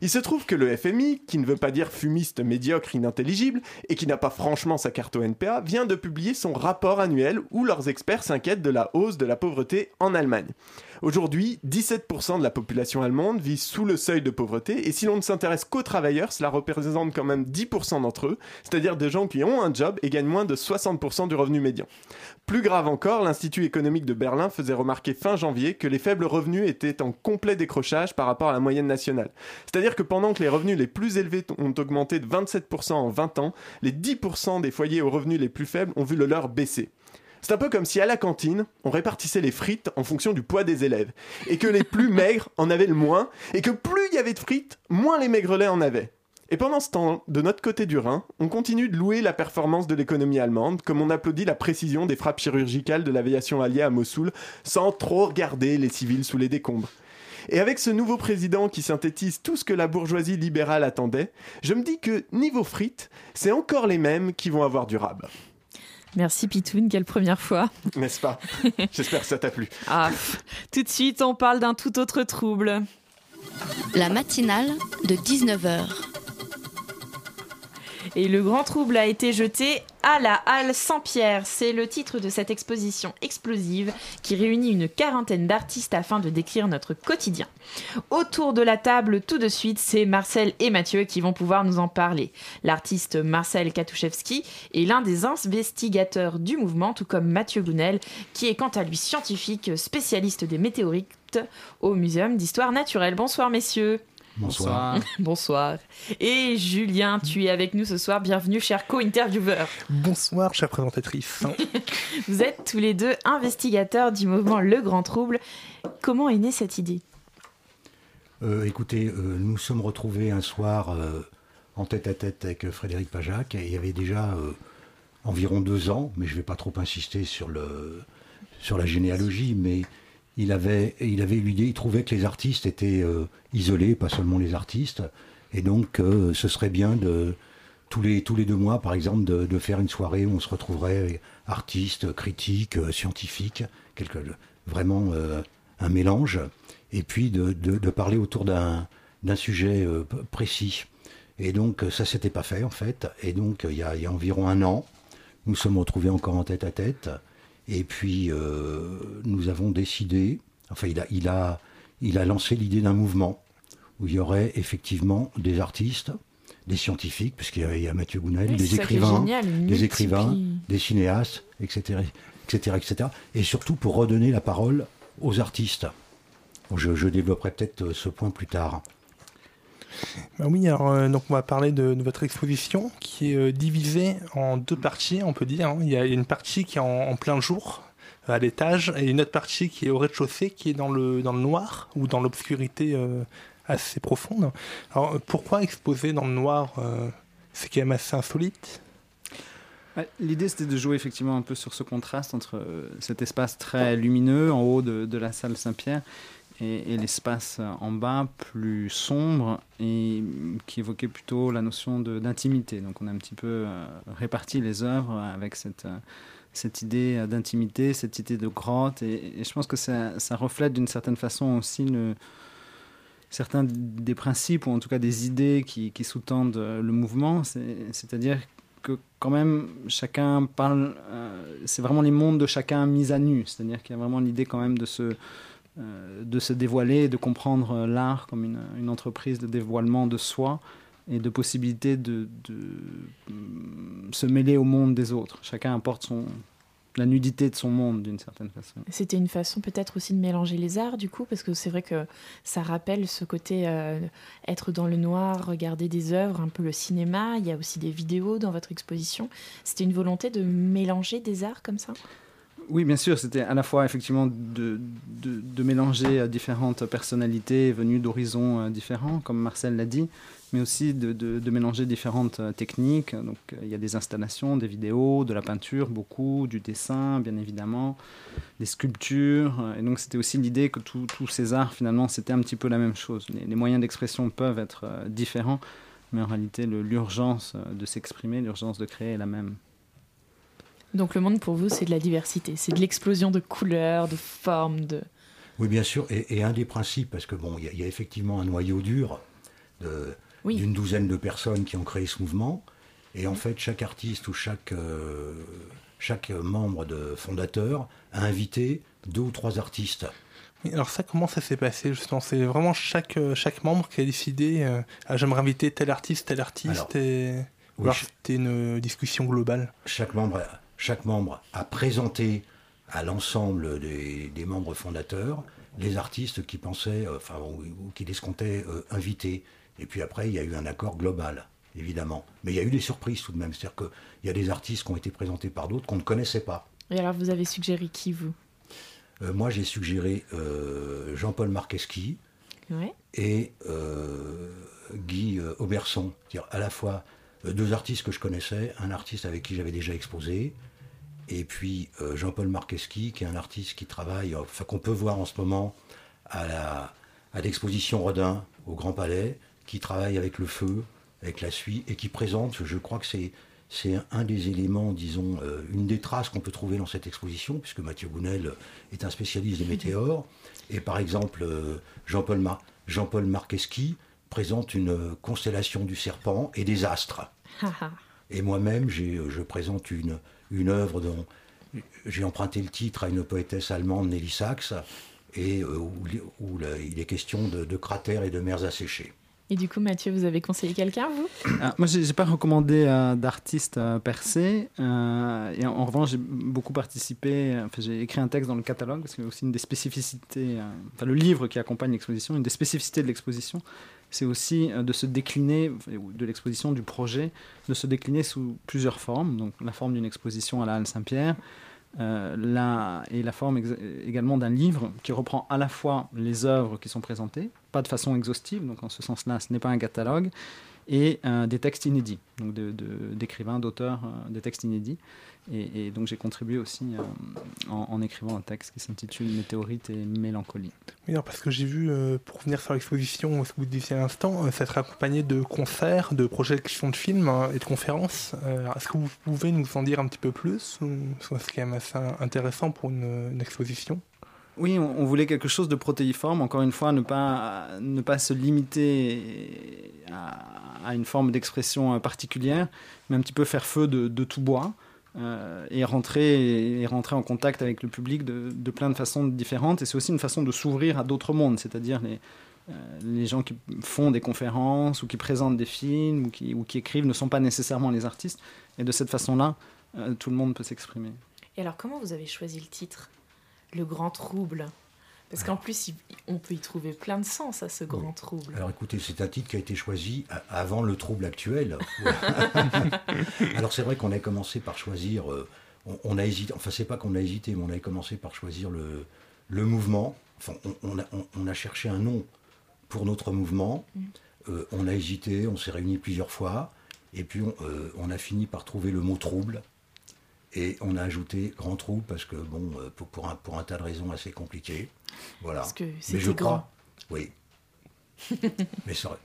S6: Il se trouve que le FMI, qui ne veut pas dire fumiste, médiocre, inintelligible, et qui n'a pas franchement sa carte au NPA, vient de publier son rapport annuel où leurs experts s'inquiètent de la hausse de la pauvreté en Allemagne. Aujourd'hui, 17% de la population allemande vit sous le seuil de pauvreté, et si l'on ne s'intéresse qu'aux travailleurs, cela représente quand même 10% d'entre eux, c'est-à-dire des gens qui ont un job et gagnent moins de 60% du revenu médian. Plus grave encore, l'Institut économique de Berlin faisait remarquer fin janvier que les faibles revenus étaient en complet décrochage par rapport à la moyenne nationale. C'est-à-dire que pendant que les revenus les plus élevés ont augmenté de 27% en 20 ans, les 10% des foyers aux revenus les plus faibles ont vu le leur baisser. C'est un peu comme si à la cantine, on répartissait les frites en fonction du poids des élèves, et que les plus [laughs] maigres en avaient le moins, et que plus il y avait de frites, moins les maigrelets en avaient. Et pendant ce temps, de notre côté du Rhin, on continue de louer la performance de l'économie allemande, comme on applaudit la précision des frappes chirurgicales de l'aviation alliée à Mossoul, sans trop regarder les civils sous les décombres. Et avec ce nouveau président qui synthétise tout ce que la bourgeoisie libérale attendait, je me dis que niveau frites, c'est encore les mêmes qui vont avoir du rab.
S2: Merci Pitoun, quelle première fois. [laughs]
S6: N'est-ce pas? J'espère que ça t'a plu.
S2: Ah, pff, tout de suite, on parle d'un tout autre trouble.
S1: La matinale de 19h.
S2: Et le grand trouble a été jeté à la Halle Saint-Pierre. C'est le titre de cette exposition explosive qui réunit une quarantaine d'artistes afin de décrire notre quotidien. Autour de la table, tout de suite, c'est Marcel et Mathieu qui vont pouvoir nous en parler. L'artiste Marcel Katuszewski est l'un des investigateurs du mouvement, tout comme Mathieu Gounel, qui est quant à lui scientifique spécialiste des météorites au Muséum d'histoire naturelle. Bonsoir messieurs.
S7: Bonsoir. [laughs]
S2: Bonsoir. Et Julien, tu es avec nous ce soir. Bienvenue, cher co-intervieweur.
S7: Bonsoir, chère présentatrice. [laughs]
S2: Vous êtes tous les deux investigateurs du mouvement Le Grand Trouble. Comment est née cette idée?
S8: Euh, écoutez, euh, nous sommes retrouvés un soir euh, en tête à tête avec Frédéric Pajac. Et il y avait déjà euh, environ deux ans, mais je ne vais pas trop insister sur, le, sur la généalogie, mais il avait, il avait l'idée, il trouvait que les artistes étaient euh, isolés, pas seulement les artistes, et donc euh, ce serait bien de tous les, tous les deux mois, par exemple, de, faire une soirée où on se retrouverait artistes, critiques, euh, scientifiques, quelque, vraiment euh, un mélange, et puis de, de, parler autour d'un sujet précis. Et donc ça s'était pas fait en fait, et donc il y a, il y a environ un an, nous sommes retrouvés encore en tête à tête. Et puis, nous avons décidé, enfin, il a, il a, il a lancé l'idée d'un mouvement où il y aurait effectivement des artistes, des scientifiques, puisqu'il y y a Mathieu Gounel,
S2: Oui,
S8: des écrivains, des écrivains, des cinéastes, etc., etc., etc. Et surtout pour redonner la parole aux artistes. Bon, Je, je développerai peut-être euh, ce point plus tard.
S7: Bah oui, alors euh, donc on va parler de, de votre exposition qui est euh, divisée en deux parties, on peut dire. hein. Il y a une partie qui est en, en plein jour, à l'étage, et une autre partie qui est au rez-de-chaussée, qui est dans le, dans le noir ou dans l'obscurité euh, assez profonde. Alors euh, pourquoi exposer dans le noir euh, C'est quand même assez insolite?
S9: Ouais, L'idée, c'était de jouer effectivement un peu sur ce contraste entre euh, cet espace très lumineux en haut de, la salle Saint-Pierre et, l'espace en bas plus sombre et qui évoquait plutôt la notion d'intimité. Donc on a un petit peu euh, réparti les œuvres avec cette, euh, cette idée euh, d'intimité, cette idée de grotte et, je pense que ça reflète d'une certaine façon aussi le, certains des principes ou en tout cas des idées qui, sous-tendent euh, le mouvement, c'est- c'est-à-dire que quand même chacun parle, euh, c'est vraiment les mondes de chacun mis à nu, c'est-à-dire qu'il y a vraiment l'idée quand même de se, euh, de se dévoiler, de comprendre l'art comme une, une entreprise de dévoilement de soi et de possibilité de, de, mm, se mêler au monde des autres. Chacun apporte son, la nudité de son monde d'une certaine façon.
S2: C'était une façon peut-être aussi de mélanger les arts, du coup, parce que c'est vrai que ça rappelle ce côté euh, être dans le noir, regarder des œuvres, un peu le cinéma. Il y a aussi des vidéos dans votre exposition. C'était une volonté de mélanger des arts comme ça?
S9: Oui, bien sûr, c'était à la fois effectivement de, de, de mélanger euh, différentes personnalités venues d'horizons euh, différents, comme Marcel l'a dit, mais aussi de, de- de mélanger différentes euh, techniques. Donc euh, il y a des installations, des vidéos, de la peinture, beaucoup, du dessin, bien évidemment, des sculptures. euh, Et donc c'était aussi l'idée que tous tous ces arts, finalement, c'était un petit peu la même chose. Les, les moyens d'expression peuvent être différents, mais en réalité, l'urgence de s'exprimer, l'urgence de créer est la même.
S2: Donc le monde pour vous, c'est de la diversité, c'est de l'explosion de couleurs, de formes, de...
S8: Oui, bien sûr. Et, et un des principes, parce que bon, il y, y a effectivement un noyau dur de-
S2: Oui.
S8: d'une douzaine de personnes qui ont créé ce mouvement. Et en fait, chaque artiste ou chaque, euh, chaque membre de fondateur a invité deux ou trois artistes.
S7: Alors ça, comment ça s'est passé justement? C'est vraiment chaque, euh, chaque membre qui a décidé euh, ah, j'aimerais inviter tel artiste, tel artiste,
S8: Alors,
S7: et... ou
S8: oui,
S7: c'était une discussion globale
S8: Chaque membre, chaque membre a présenté à l'ensemble des, des membres fondateurs les artistes qui pensaient, euh, enfin, ou, ou qui escomptaient euh, inviter. Et puis après, il y a eu un accord global, évidemment. Mais il y a eu des surprises tout de même. C'est-à-dire qu'il y a des artistes qui ont été présentés par d'autres qu'on ne connaissait pas.
S2: Et alors vous avez suggéré qui, vous?
S8: Euh, moi, j'ai suggéré euh, Jean-Paul Marqueschi
S2: Ouais.
S8: et euh, Guy Auberson. C'est-à-dire à la fois deux artistes que je connaissais, un artiste avec qui j'avais déjà exposé, et puis Jean-Paul Marqueschi, qui est un artiste qui travaille, enfin qu'on peut voir en ce moment à la à l'exposition Rodin au Grand Palais, qui travaille avec le feu, avec la suie, et qui présente, je crois que c'est c'est un des éléments, disons, euh, une des traces qu'on peut trouver dans cette exposition, puisque Mathieu Gounel est un spécialiste des météores. Et par exemple, euh, Jean-Paul Mar- Jean-Paul Marqueschi présente une constellation du serpent et des astres. Et moi-même, j'ai, euh, je présente une, une œuvre dont j'ai emprunté le titre à une poétesse allemande, Nelly Sachs, et euh, où, il est question de, de cratères et de mers asséchées.
S2: Et du coup, Mathieu, vous avez conseillé quelqu'un, vous?
S9: Ah, moi, j'ai j'ai pas recommandé euh, d'artiste euh, percé. euh, et en, revanche, j'ai beaucoup participé. Enfin, j'ai écrit un texte dans le catalogue parce que aussi une des spécificités. euh, enfin, le livre qui accompagne l'exposition, une des spécificités de l'exposition, c'est aussi de se décliner de l'exposition du projet, de se décliner sous plusieurs formes. Donc, la forme d'une exposition à la Halle Saint-Pierre. Euh, et la forme également d'un livre qui reprend à la fois les œuvres qui sont présentées, pas de façon exhaustive, donc en ce sens-là, ce n'est pas un catalogue, et euh, des textes inédits, donc d'écrivains, d'auteurs, euh, des textes inédits. Et, donc j'ai contribué aussi euh, en, écrivant un texte qui s'intitule Météorite et mélancolie.
S7: Oui, alors parce que j'ai vu, pour venir sur l'exposition, ce que vous disiez à l'instant, ça sera accompagné de concerts, de projections de films hein, et de conférences. Est-ce que vous pouvez nous en dire un petit peu plus ou- C'est quand même assez intéressant pour une exposition?
S9: Oui, on, voulait quelque chose de protéiforme, encore une fois, ne pas, ne pas se limiter à, une forme d'expression euh, particulière, mais un petit peu faire feu de, tout bois. euh, et, rentrer, et rentrer en contact avec le public de, plein de façons différentes. Et c'est aussi une façon de s'ouvrir à d'autres mondes, c'est-à-dire les, euh, les gens qui font des conférences ou qui présentent des films ou qui, ou qui écrivent ne sont pas nécessairement les artistes. Et de cette façon-là, tout le monde peut s'exprimer.
S2: Et alors, comment vous avez choisi le titre? Le Grand Trouble Parce qu'en plus, on peut y trouver plein de sens à ce Grand Trouble.
S8: Alors écoutez, c'est un titre qui a été choisi avant le trouble actuel. [laughs] [laughs] Alors c'est vrai qu'on a commencé par choisir, euh, on, on a hésité, enfin c'est pas qu'on a hésité, mais on a commencé par choisir le, le mouvement. Enfin, on, on a, on- on a cherché un nom pour notre mouvement. Euh, on a hésité, on s'est réunis plusieurs fois, et puis on, euh, on a fini par trouver le mot trouble. Et on a ajouté grand trou parce que, bon, euh, pour, pour, un, pour un tas de raisons assez compliquées. Voilà.
S2: Parce que
S8: Mais je
S2: grand.
S8: crois. Oui. [laughs] Mais ça.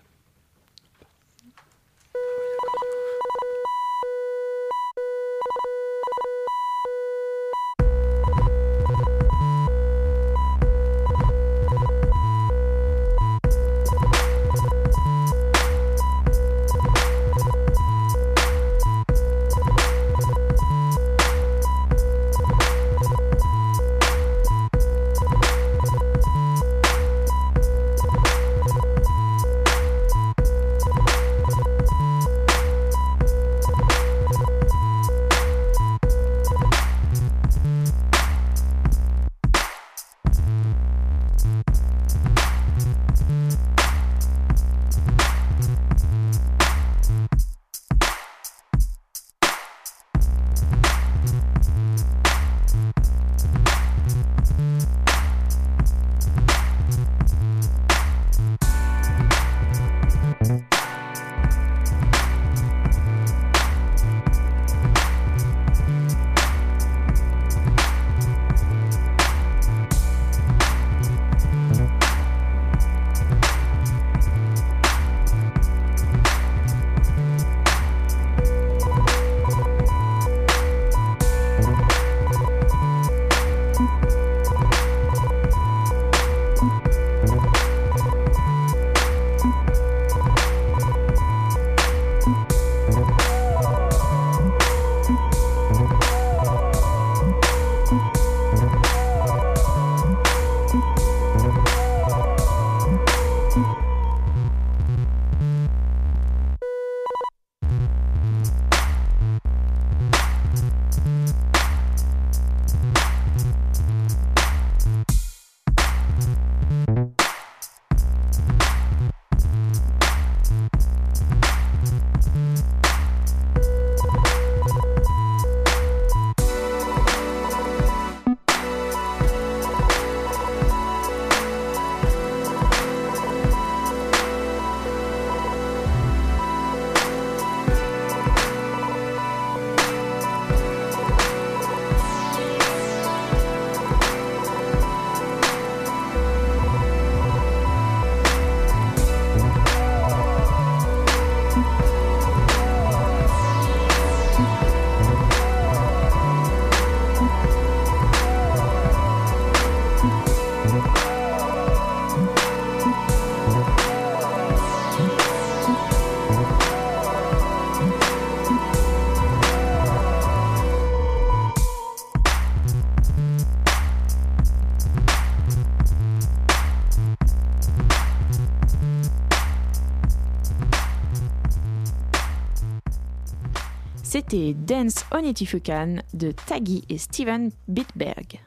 S2: C'était Dance Onitifukan de Taggy et Steven Bitberg.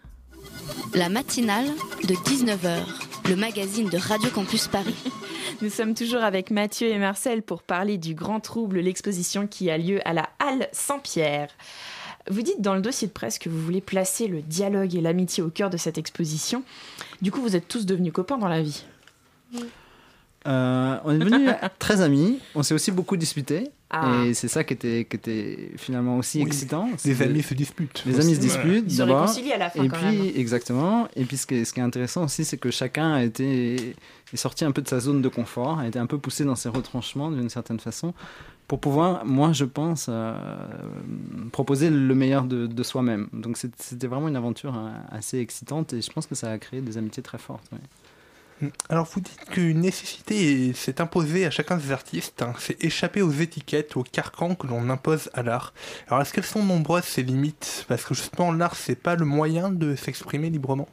S1: La matinale de 19h, le magazine de Radio Campus Paris. [laughs]
S2: Nous sommes toujours avec Mathieu et Marcel pour parler du Grand Trouble, l'exposition qui a lieu à la Halle Saint-Pierre. Vous dites dans le dossier de presse que vous voulez placer le dialogue et l'amitié au cœur de cette exposition. Du coup, vous êtes tous devenus copains dans la vie.
S9: Euh, on est devenus [laughs] très amis. On s'est aussi beaucoup disputés.
S2: Ah.
S9: Et c'est ça qui était, qui était finalement aussi
S7: Oui,
S9: excitant.
S7: les amis se disputent.
S9: Les amis se disputent.
S2: Ils se réconcilient à la fin,
S9: Et
S2: quand
S9: puis,
S2: même.
S9: exactement. Et puis, ce qui est, ce qui est intéressant aussi, c'est que chacun a été est sorti un peu de sa zone de confort, a été un peu poussé dans ses retranchements d'une certaine façon, pour pouvoir, moi, je pense, euh, proposer le meilleur de, de soi-même. Donc, c'était vraiment une aventure euh, assez excitante et je pense que ça a créé des amitiés très fortes. ouais.
S7: Alors vous dites qu'une nécessité s'est imposée à chacun des artistes, hein, c'est échapper aux étiquettes, aux carcans que l'on impose à l'art. Alors est-ce qu'elles sont nombreuses ces limites? Parce que justement l'art c'est pas le moyen de s'exprimer librement.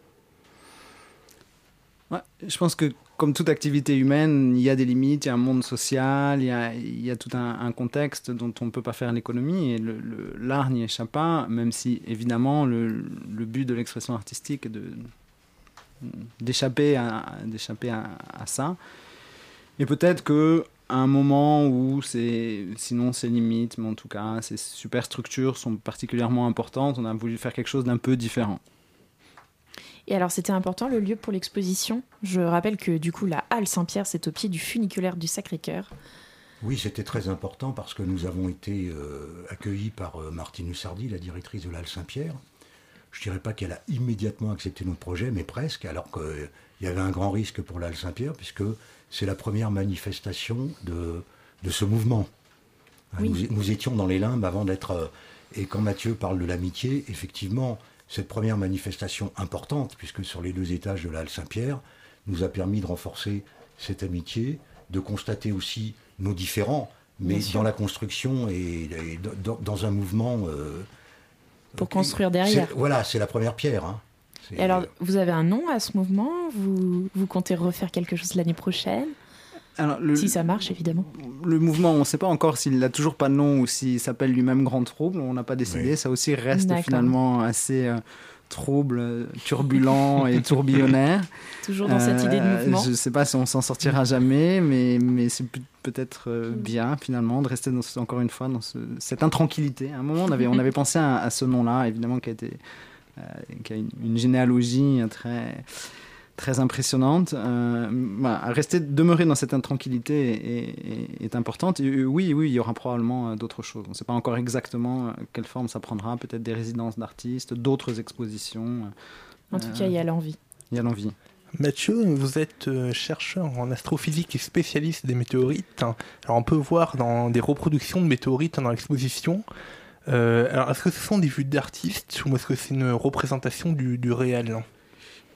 S9: Ouais, je pense que comme toute activité humaine, il y a des limites, il y a un monde social, il y a, tout un, contexte dont on ne peut pas faire l'économie et l'art n'y échappe pas, même si évidemment le, le but de l'expression artistique est de d'échapper à, d'échapper à, à ça. Et peut-être que à un moment où c'est sinon ces limites, mais en tout cas ces superstructures sont particulièrement importantes, on a voulu faire quelque chose d'un peu différent.
S2: Et alors, c'était important le lieu pour l'exposition. Je rappelle que du coup, la halle Saint-Pierre, c'est au pied du funiculaire du Sacré-Cœur.
S8: Oui, c'était très important parce que nous avons été accueillis par Martine Hussardi, la directrice de l'Al Saint-Pierre. Je ne dirais pas qu'elle a immédiatement accepté notre projet, mais presque, alors qu'il y avait un grand risque pour l'Al Saint-Pierre, puisque c'est la première manifestation de, de ce mouvement. Nous, nous, étions dans les limbes avant d'être... et quand Mathieu parle de l'amitié, effectivement, cette première manifestation importante, puisque sur les deux étages de la Halle Saint-Pierre, nous a permis de renforcer cette amitié, de constater aussi nos différends, mais dans la construction et, dans, un mouvement. Euh,
S2: Pour construire derrière.
S8: Voilà, c'est la première pierre. Hein.
S2: Et alors, vous avez un nom à ce mouvement? Vous, vous comptez refaire quelque chose l'année prochaine? Si ça marche, évidemment.
S9: Le mouvement, on ne sait pas encore s'il n'a toujours pas de nom ou s'il s'appelle lui-même Grand Trouble. On n'a pas décidé. Ça aussi reste finalement assez euh, trouble, turbulent et [laughs] tourbillonnaire.
S2: Toujours dans cette idée de euh, mouvement.
S9: Je ne sais pas si on s'en sortira jamais, mais, mais c'est peut-être euh, bien finalement de rester dans, encore une fois dans cette intranquillité. À un moment, on avait, on avait pensé à, ce nom-là, évidemment, qui a, été, qui a une, une généalogie très très impressionnante. Euh, rester, demeurer dans cette intranquillité est, importante. Euh, oui, oui, il y aura probablement euh, d'autres choses. On ne sait pas encore exactement quelle forme ça prendra. Peut-être des résidences d'artistes, d'autres expositions.
S2: En tout cas, il y a l'envie.
S9: Il y a l'envie.
S7: Mathieu, vous êtes chercheur en astrophysique et spécialiste des météorites. Alors, on peut voir dans des reproductions de météorites dans l'exposition. alors, est-ce que ce sont des vues d'artistes ou est-ce que c'est une représentation du, du réel?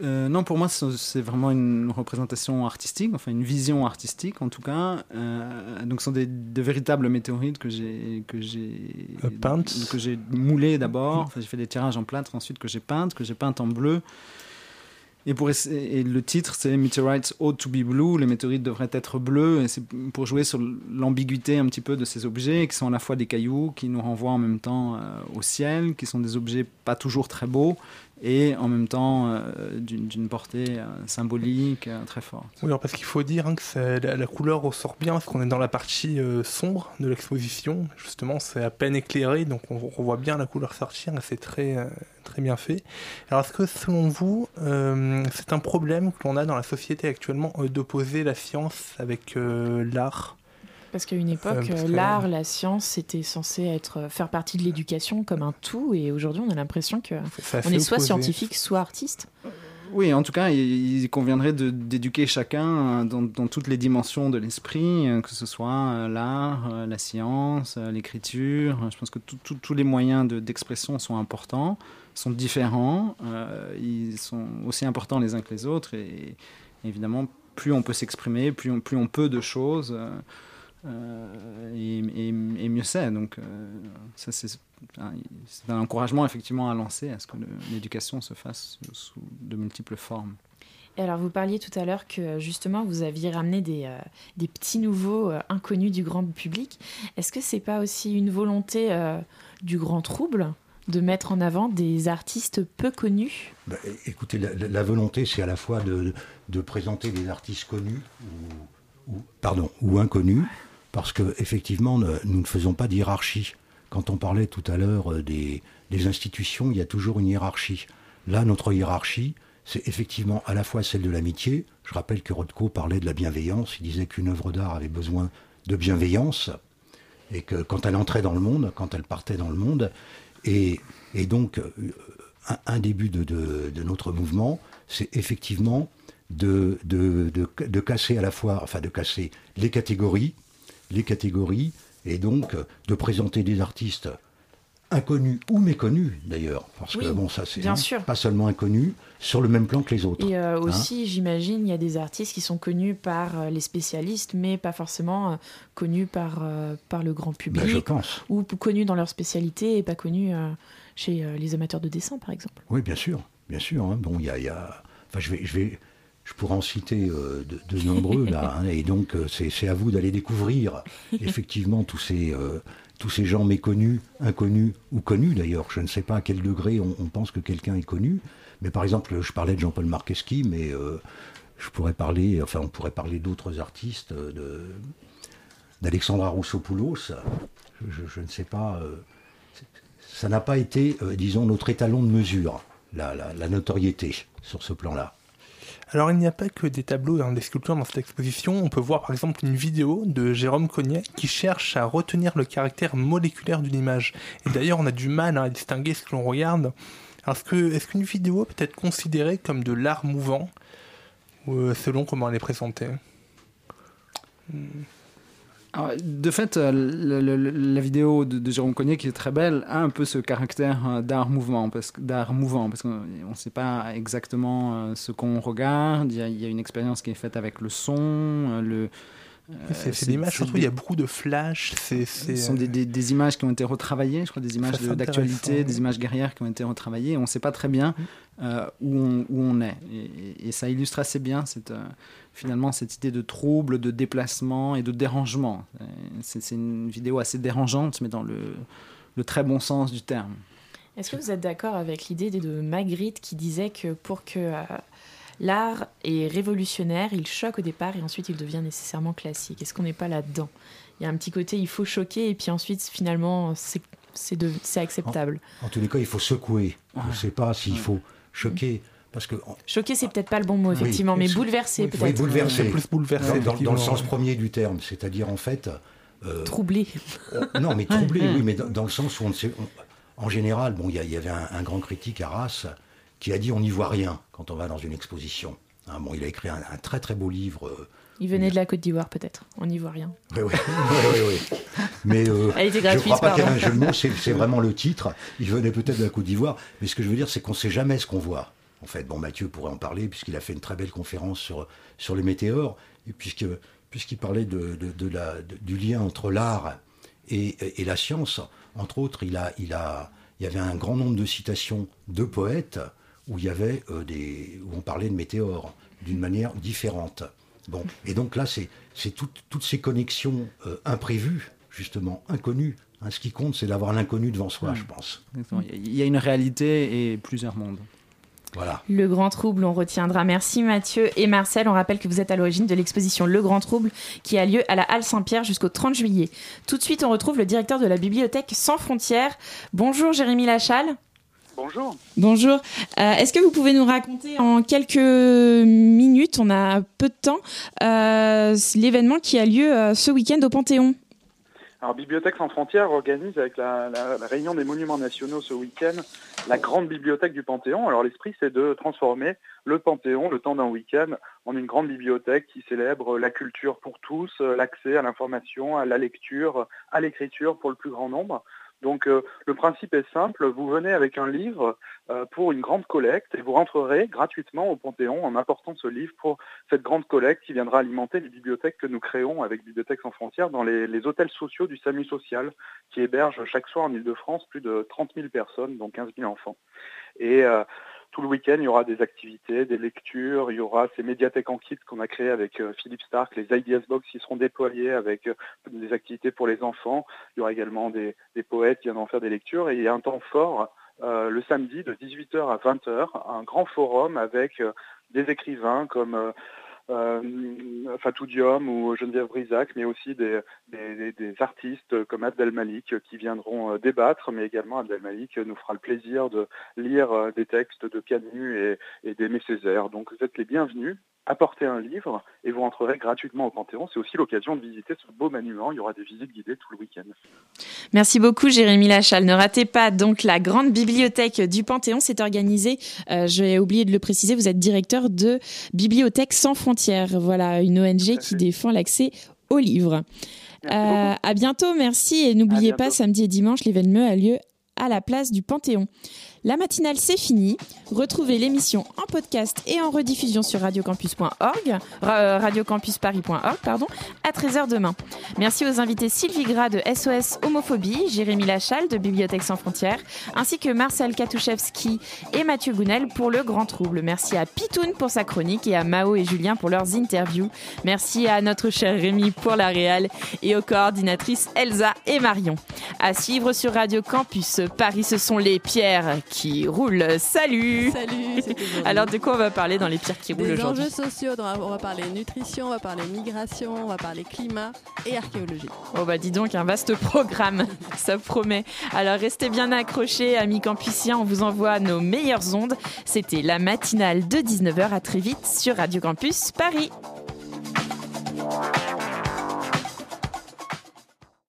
S9: Euh, non, pour moi, c'est vraiment une représentation artistique, enfin une vision artistique en tout cas. Euh, donc, ce sont des, de véritables météorites que j'ai que j'ai
S7: euh,
S9: que j'ai moulées d'abord. Enfin, j'ai fait des tirages en plâtre ensuite que j'ai peintes, que j'ai peintes en bleu. Et, pour, et le titre, c'est Meteorites Ought to be Blue. Les météorites devraient être bleus. Et c'est pour jouer sur l'ambiguïté un petit peu de ces objets, qui sont à la fois des cailloux, qui nous renvoient en même temps au ciel, qui sont des objets pas toujours très beaux, et en même temps euh, d'une portée euh, symbolique euh, très forte.
S7: Oui, parce qu'il faut dire hein, que la, couleur ressort bien, parce qu'on est dans la partie sombre de l'exposition. Justement, c'est à peine éclairé, donc on, voit bien la couleur sortir, et c'est très, très bien fait. Alors, est-ce que selon vous, c'est un problème que l'on a dans la société actuellement d'opposer la science avec l'art?
S2: Parce qu'à une époque, l'art, la science, c'était censé être faire partie de l'éducation comme un tout, et aujourd'hui, on a l'impression que on est soit scientifique, soit artiste.
S9: Oui, en tout cas, il conviendrait d'éduquer chacun dans, toutes les dimensions de l'esprit, euh, que ce soit euh, l'art, euh, la science, l'écriture. Je pense que tous les moyens d'expression sont importants, sont différents, ils sont aussi importants les uns que les autres, et évidemment, plus on peut s'exprimer, plus on, plus on peut de choses. Euh, et, mieux c'est. Donc, euh, ça, c'est un encouragement effectivement à lancer à ce que l'éducation se fasse sous de multiples formes.
S2: Et alors, vous parliez tout à l'heure que justement vous aviez ramené des, euh, des petits nouveaux inconnus du grand public. Est-ce que c'est pas aussi une volonté du grand trouble de mettre en avant des artistes peu connus?
S8: Bah, Écoutez, la, volonté, c'est à la fois de, de, présenter des artistes connus ou, ou, pardon, ou inconnus, parce qu'effectivement, nous ne faisons pas d'hierarchie. Quand on parlait tout à l'heure euh, des, institutions, il y a toujours une hiérarchie. Là, notre hiérarchie, c'est effectivement à la fois celle de l'amitié. Je rappelle que Rothko parlait de la bienveillance. Il disait qu'une œuvre d'art avait besoin de bienveillance. Et que quand elle entrait dans le monde, quand elle partait dans le monde, et, donc euh, un, début de, notre mouvement, c'est effectivement de, casser à la fois, enfin de casser les catégories, les catégories et donc de présenter des artistes inconnus ou méconnus d'ailleurs, parce que bon ça c'est pas seulement inconnus, sur le même plan que les autres.
S2: Et euh, hein. aussi j'imagine il y a des artistes qui sont connus par euh, les spécialistes, mais pas forcément euh, connus par, par le grand public,
S8: ben, je pense.
S2: ou connus dans leur spécialité et pas connus chez les amateurs de dessin par exemple.
S8: Oui bien sûr, bien sûr. Hein. Bon il y a, y a... Enfin, je vais, je vais je pourrais en citer euh, de, nombreux là, [laughs] hein, et donc euh, c'est à vous d'aller découvrir effectivement tous ces, euh, tous ces gens méconnus, inconnus ou connus d'ailleurs. Je ne sais pas à quel degré on, pense que quelqu'un est connu, mais par exemple, je parlais de Jean-Paul Marqueschi, mais je pourrais parler, enfin on pourrait parler d'autres artistes, d'Alexandra Roussopoulos. Je, je, ne sais pas, ça n'a pas été, disons, notre étalon de mesure, la, la notoriété sur ce plan-là.
S7: Alors il n'y a pas que des tableaux et des sculptures dans cette exposition, on peut voir par exemple une vidéo de Jérôme Cognet qui cherche à retenir le caractère moléculaire d'une image. Et d'ailleurs on a du mal à distinguer ce que l'on regarde. Est-ce qu'une vidéo peut être considérée comme de l'art mouvant euh, selon comment elle est présentée?
S9: De fait, euh, la vidéo de, Jérôme Cognet, qui est très belle, a un peu ce caractère euh, d'art mouvement, parce d'art mouvant, parce qu'on ne sait pas exactement ce qu'on regarde. Il y, a, il y, a, une expérience qui est faite avec le son, le,
S7: euh, c'est des images, surtout, il y a beaucoup de flash. Ce
S9: sont des, des, des, images qui ont été retravaillées, je crois, des images d'actualité, des images guerrières qui ont été retravaillées. On ne sait pas très bien mm. Euh, où, on, où, on, est. Et, ça illustre assez bien cette, euh, finalement cette idée de trouble, de déplacement et de dérangement. C'est une vidéo assez dérangeante, mais dans le, le très bon sens du terme.
S2: Est-ce que vous êtes d'accord avec l'idée de Magritte qui disait que pour que L'art est révolutionnaire, il choque au départ et ensuite il devient nécessairement classique? Est-ce qu'on n'est pas là-dedans? Il y a un petit côté, il faut choquer et puis ensuite finalement c'est acceptable.
S8: En, tous les cas, il faut secouer. Je ne sais pas s'il faut choquer. Parce que,
S2: Choquer, c'est peut-être pas le bon mot, effectivement, mais bouleverser, peut-être.
S8: Oui, bouleverser.
S7: C'est plus bouleverser.
S8: Dans, dans, le sens premier du terme, c'est-à-dire, en fait.
S2: Euh, troubler.
S8: non, mais troubler, oui, mais dans, le sens où on ne sait. en général, bon, il y, avait un, un, grand critique, Arras, qui a dit on n'y voit rien quand on va dans une exposition. Hein, bon, il a écrit un, très très beau livre. Euh,
S2: il venait de la Côte d'Ivoire peut-être, on n'y voit rien.
S8: Oui, oui, oui. oui, Mais euh, [laughs]
S2: Elle était
S8: je crois pas qu'il y ait un jeu de mots, c'est vraiment le titre. Il venait peut-être de la Côte d'Ivoire, mais ce que je veux dire, c'est qu'on ne sait jamais ce qu'on voit. En fait, bon, Mathieu pourrait en parler, puisqu'il a fait une très belle conférence sur, sur les météores, et puisqu'il parlait de, de, la, du lien entre l'art et, et, la science, entre autres, il, a, il, a, il y avait un grand nombre de citations de poètes où il y avait euh, des, où on parlait de météores d'une manière différente. Bon, et donc là, c'est toutes ces connexions euh, imprévues, justement inconnues. Hein, ce qui compte, c'est d'avoir l'inconnu devant soi, je pense.
S9: Il y a une réalité et plusieurs mondes.
S8: Voilà.
S2: Le Grand Trouble, on retiendra. Merci Mathieu et Marcel. On rappelle que vous êtes à l'origine de l'exposition Le Grand Trouble qui a lieu à la Halle Saint-Pierre jusqu'au 30 juillet. Tout de suite, on retrouve le directeur de la bibliothèque Sans Frontières. Bonjour Jérémy Lachal.
S10: Bonjour.
S2: Bonjour. Euh, est-ce que vous pouvez nous raconter en quelques minutes, on a peu de temps, euh, l'événement qui a lieu euh, ce week-end au Panthéon?
S10: Alors, Bibliothèque sans frontières organise avec la, réunion des monuments nationaux ce week-end la grande bibliothèque du Panthéon. Alors l'esprit, c'est de transformer le Panthéon, le temps d'un week-end, en une grande bibliothèque qui célèbre la culture pour tous, l'accès à l'information, à la lecture, à l'écriture pour le plus grand nombre. Donc euh, le principe est simple, vous venez avec un livre euh, pour une grande collecte et vous rentrerez gratuitement au Panthéon en apportant ce livre pour cette grande collecte qui viendra alimenter les bibliothèques que nous créons avec Bibliothèques sans frontières dans les, hôtels sociaux du SAMU social qui hébergent chaque soir en Ile-de-France plus de 30 000 personnes, dont 15 000 enfants. Et euh, tout le week-end, il y aura des activités, des lectures, il y aura ces médiathèques en kit qu'on a créées avec euh, Philippe Stark, les Ideas Box qui seront déployés avec euh, des activités pour les enfants. Il y aura également des, poètes qui viendront faire des lectures et il y a un temps fort euh, le samedi de 18h à 20h, un grand forum avec des écrivains comme Fatou Diom ou Geneviève Brisac, mais aussi des, artistes comme Abdel Malik qui viendront euh, débattre, mais également Abdel Malik nous fera le plaisir de lire euh, des textes de Camus et, et d'Aimé Césaire. Donc vous êtes les bienvenus apportez un livre et vous rentrerez gratuitement au Panthéon. C'est aussi l'occasion de visiter ce beau monument. Il y aura des visites guidées tout le week-end.
S2: Merci beaucoup Jérémy Lachal. Ne ratez pas donc la grande bibliothèque du Panthéon. C'est organisé, euh, j'ai oublié de le préciser, vous êtes directeur de Bibliothèque sans frontières. Voilà, une ONG qui défend l'accès aux livres. Euh, à bientôt, merci. Et n'oubliez pas, samedi et dimanche, l'événement a lieu à la place du Panthéon. La matinale, c'est fini. Retrouvez l'émission en podcast et en rediffusion sur radiocampus.org, euh, radiocampusparis.org, pardon, à 13h demain. Merci aux invités Sylvie Gras de SOS Homophobie, Jérémy Lachal de Bibliothèque sans frontières, ainsi que Marcel Katuszewski et Mathieu Gounel pour le Grand Trouble. Merci à Pitoun pour sa chronique et à Mao et Julien pour leurs interviews. Merci à notre cher Rémi pour la réal et aux coordinatrices Elsa et Marion. À suivre sur Radio Campus Paris, ce sont les pierres roulent. Salut
S11: Salut [laughs]
S2: Alors de quoi on va parler dans les pierres qui roulent
S11: Des
S2: aujourd'hui
S11: enjeux sociaux, on va parler nutrition, on va parler migration, on va parler climat et archéologie.
S2: Oh bah dis donc, un vaste programme, [laughs] ça promet. Alors restez bien accrochés, amis campusiens, on vous envoie nos meilleures ondes. C'était la matinale de 19h, à très vite sur Radio Campus Paris.